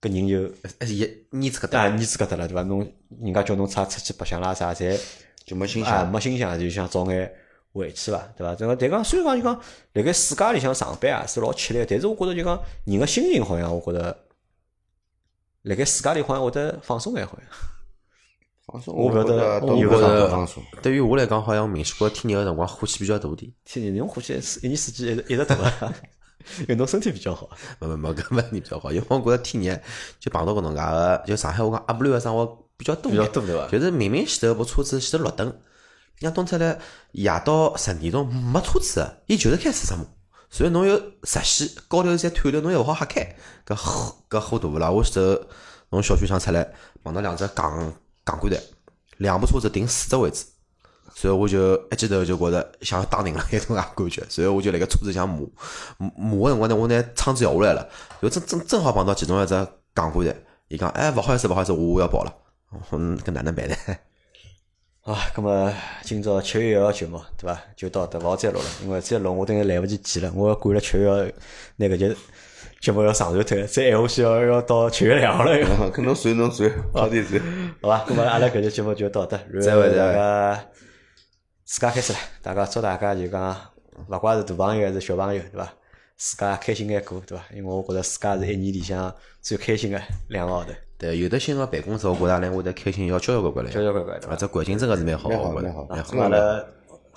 搿人就还是一腻子搿搭，啊腻子搿搭了对伐？侬人家叫侬出出去白相啦啥，侪就没心啊想。没心想，就想早眼回去伐，对伐？这个但讲虽然讲就讲辣盖世界里向上班啊是老吃力的，但是我觉着就讲人个心情好像我觉着辣盖世界里好像会得放松眼好像。放松，我勿晓得觉都有不上个多放松。对于我来讲，好像明显觉天热个辰光火气比较大点。天热侬火气一年四季一直一直大啊，因为侬身体比较好。没没没，搿问题比较好，因为我觉着天热就碰到搿能介个，就上海话讲阿不溜个生活比较多比较多对伐就是明明前头部车子前头绿灯，像冬出来夜到十点钟没车子个，伊就是开四十码，所以侬有直线高头有些探头，侬又勿好瞎开，搿火搿火大勿啦？我前头从小区上出来碰到两只钢钢管台，两部车子停四只位置。所以我就一记头就觉着像要打人了一种感觉，所以我就辣盖车子上骂，骂骂个辰光呢，我拿窗子摇下来了，就正正正好碰到其中一只钢管台，伊讲哎勿好意思勿好意思，我要跑了，嗯，搿哪能办呢？[LAUGHS] 啊，咁么今朝七月一号节目对伐？就到这，勿好再录了，因为再录我等于来勿及剪了，我要赶了七月一号那搿就节目要上传脱，再挨下去要要到七月两号了又。跟侬算侬算，好点算。[LAUGHS] 好吧，那么阿拉搿期节目就到这，[LAUGHS] 然后大再会再会家自家开始了，大家祝大家就讲，勿怪是大朋友还是小朋友，对伐？自家开心眼过，对伐？因为我觉着自家是一年里向最开心个两个号头，对，有的新个办公室，我觉着阿拉会得开心要交交关关来，交交关关，对啊，伐？这环境真个是蛮好，蛮好蛮好蛮好咁。阿拉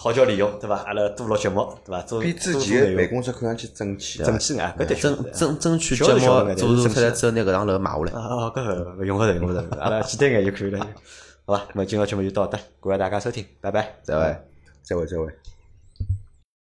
好叫利用，对伐？阿拉多录节目，对伐？做比之前内容个办公室看上去整齐。整齐眼，搿争争争取节目做做出来之后，拿搿幢楼买下来。啊啊，搿个用勿着用勿着，阿拉简单眼就可以了。好吧，那么今朝节目就到这，感谢大家收听，拜拜。再会。再会再会。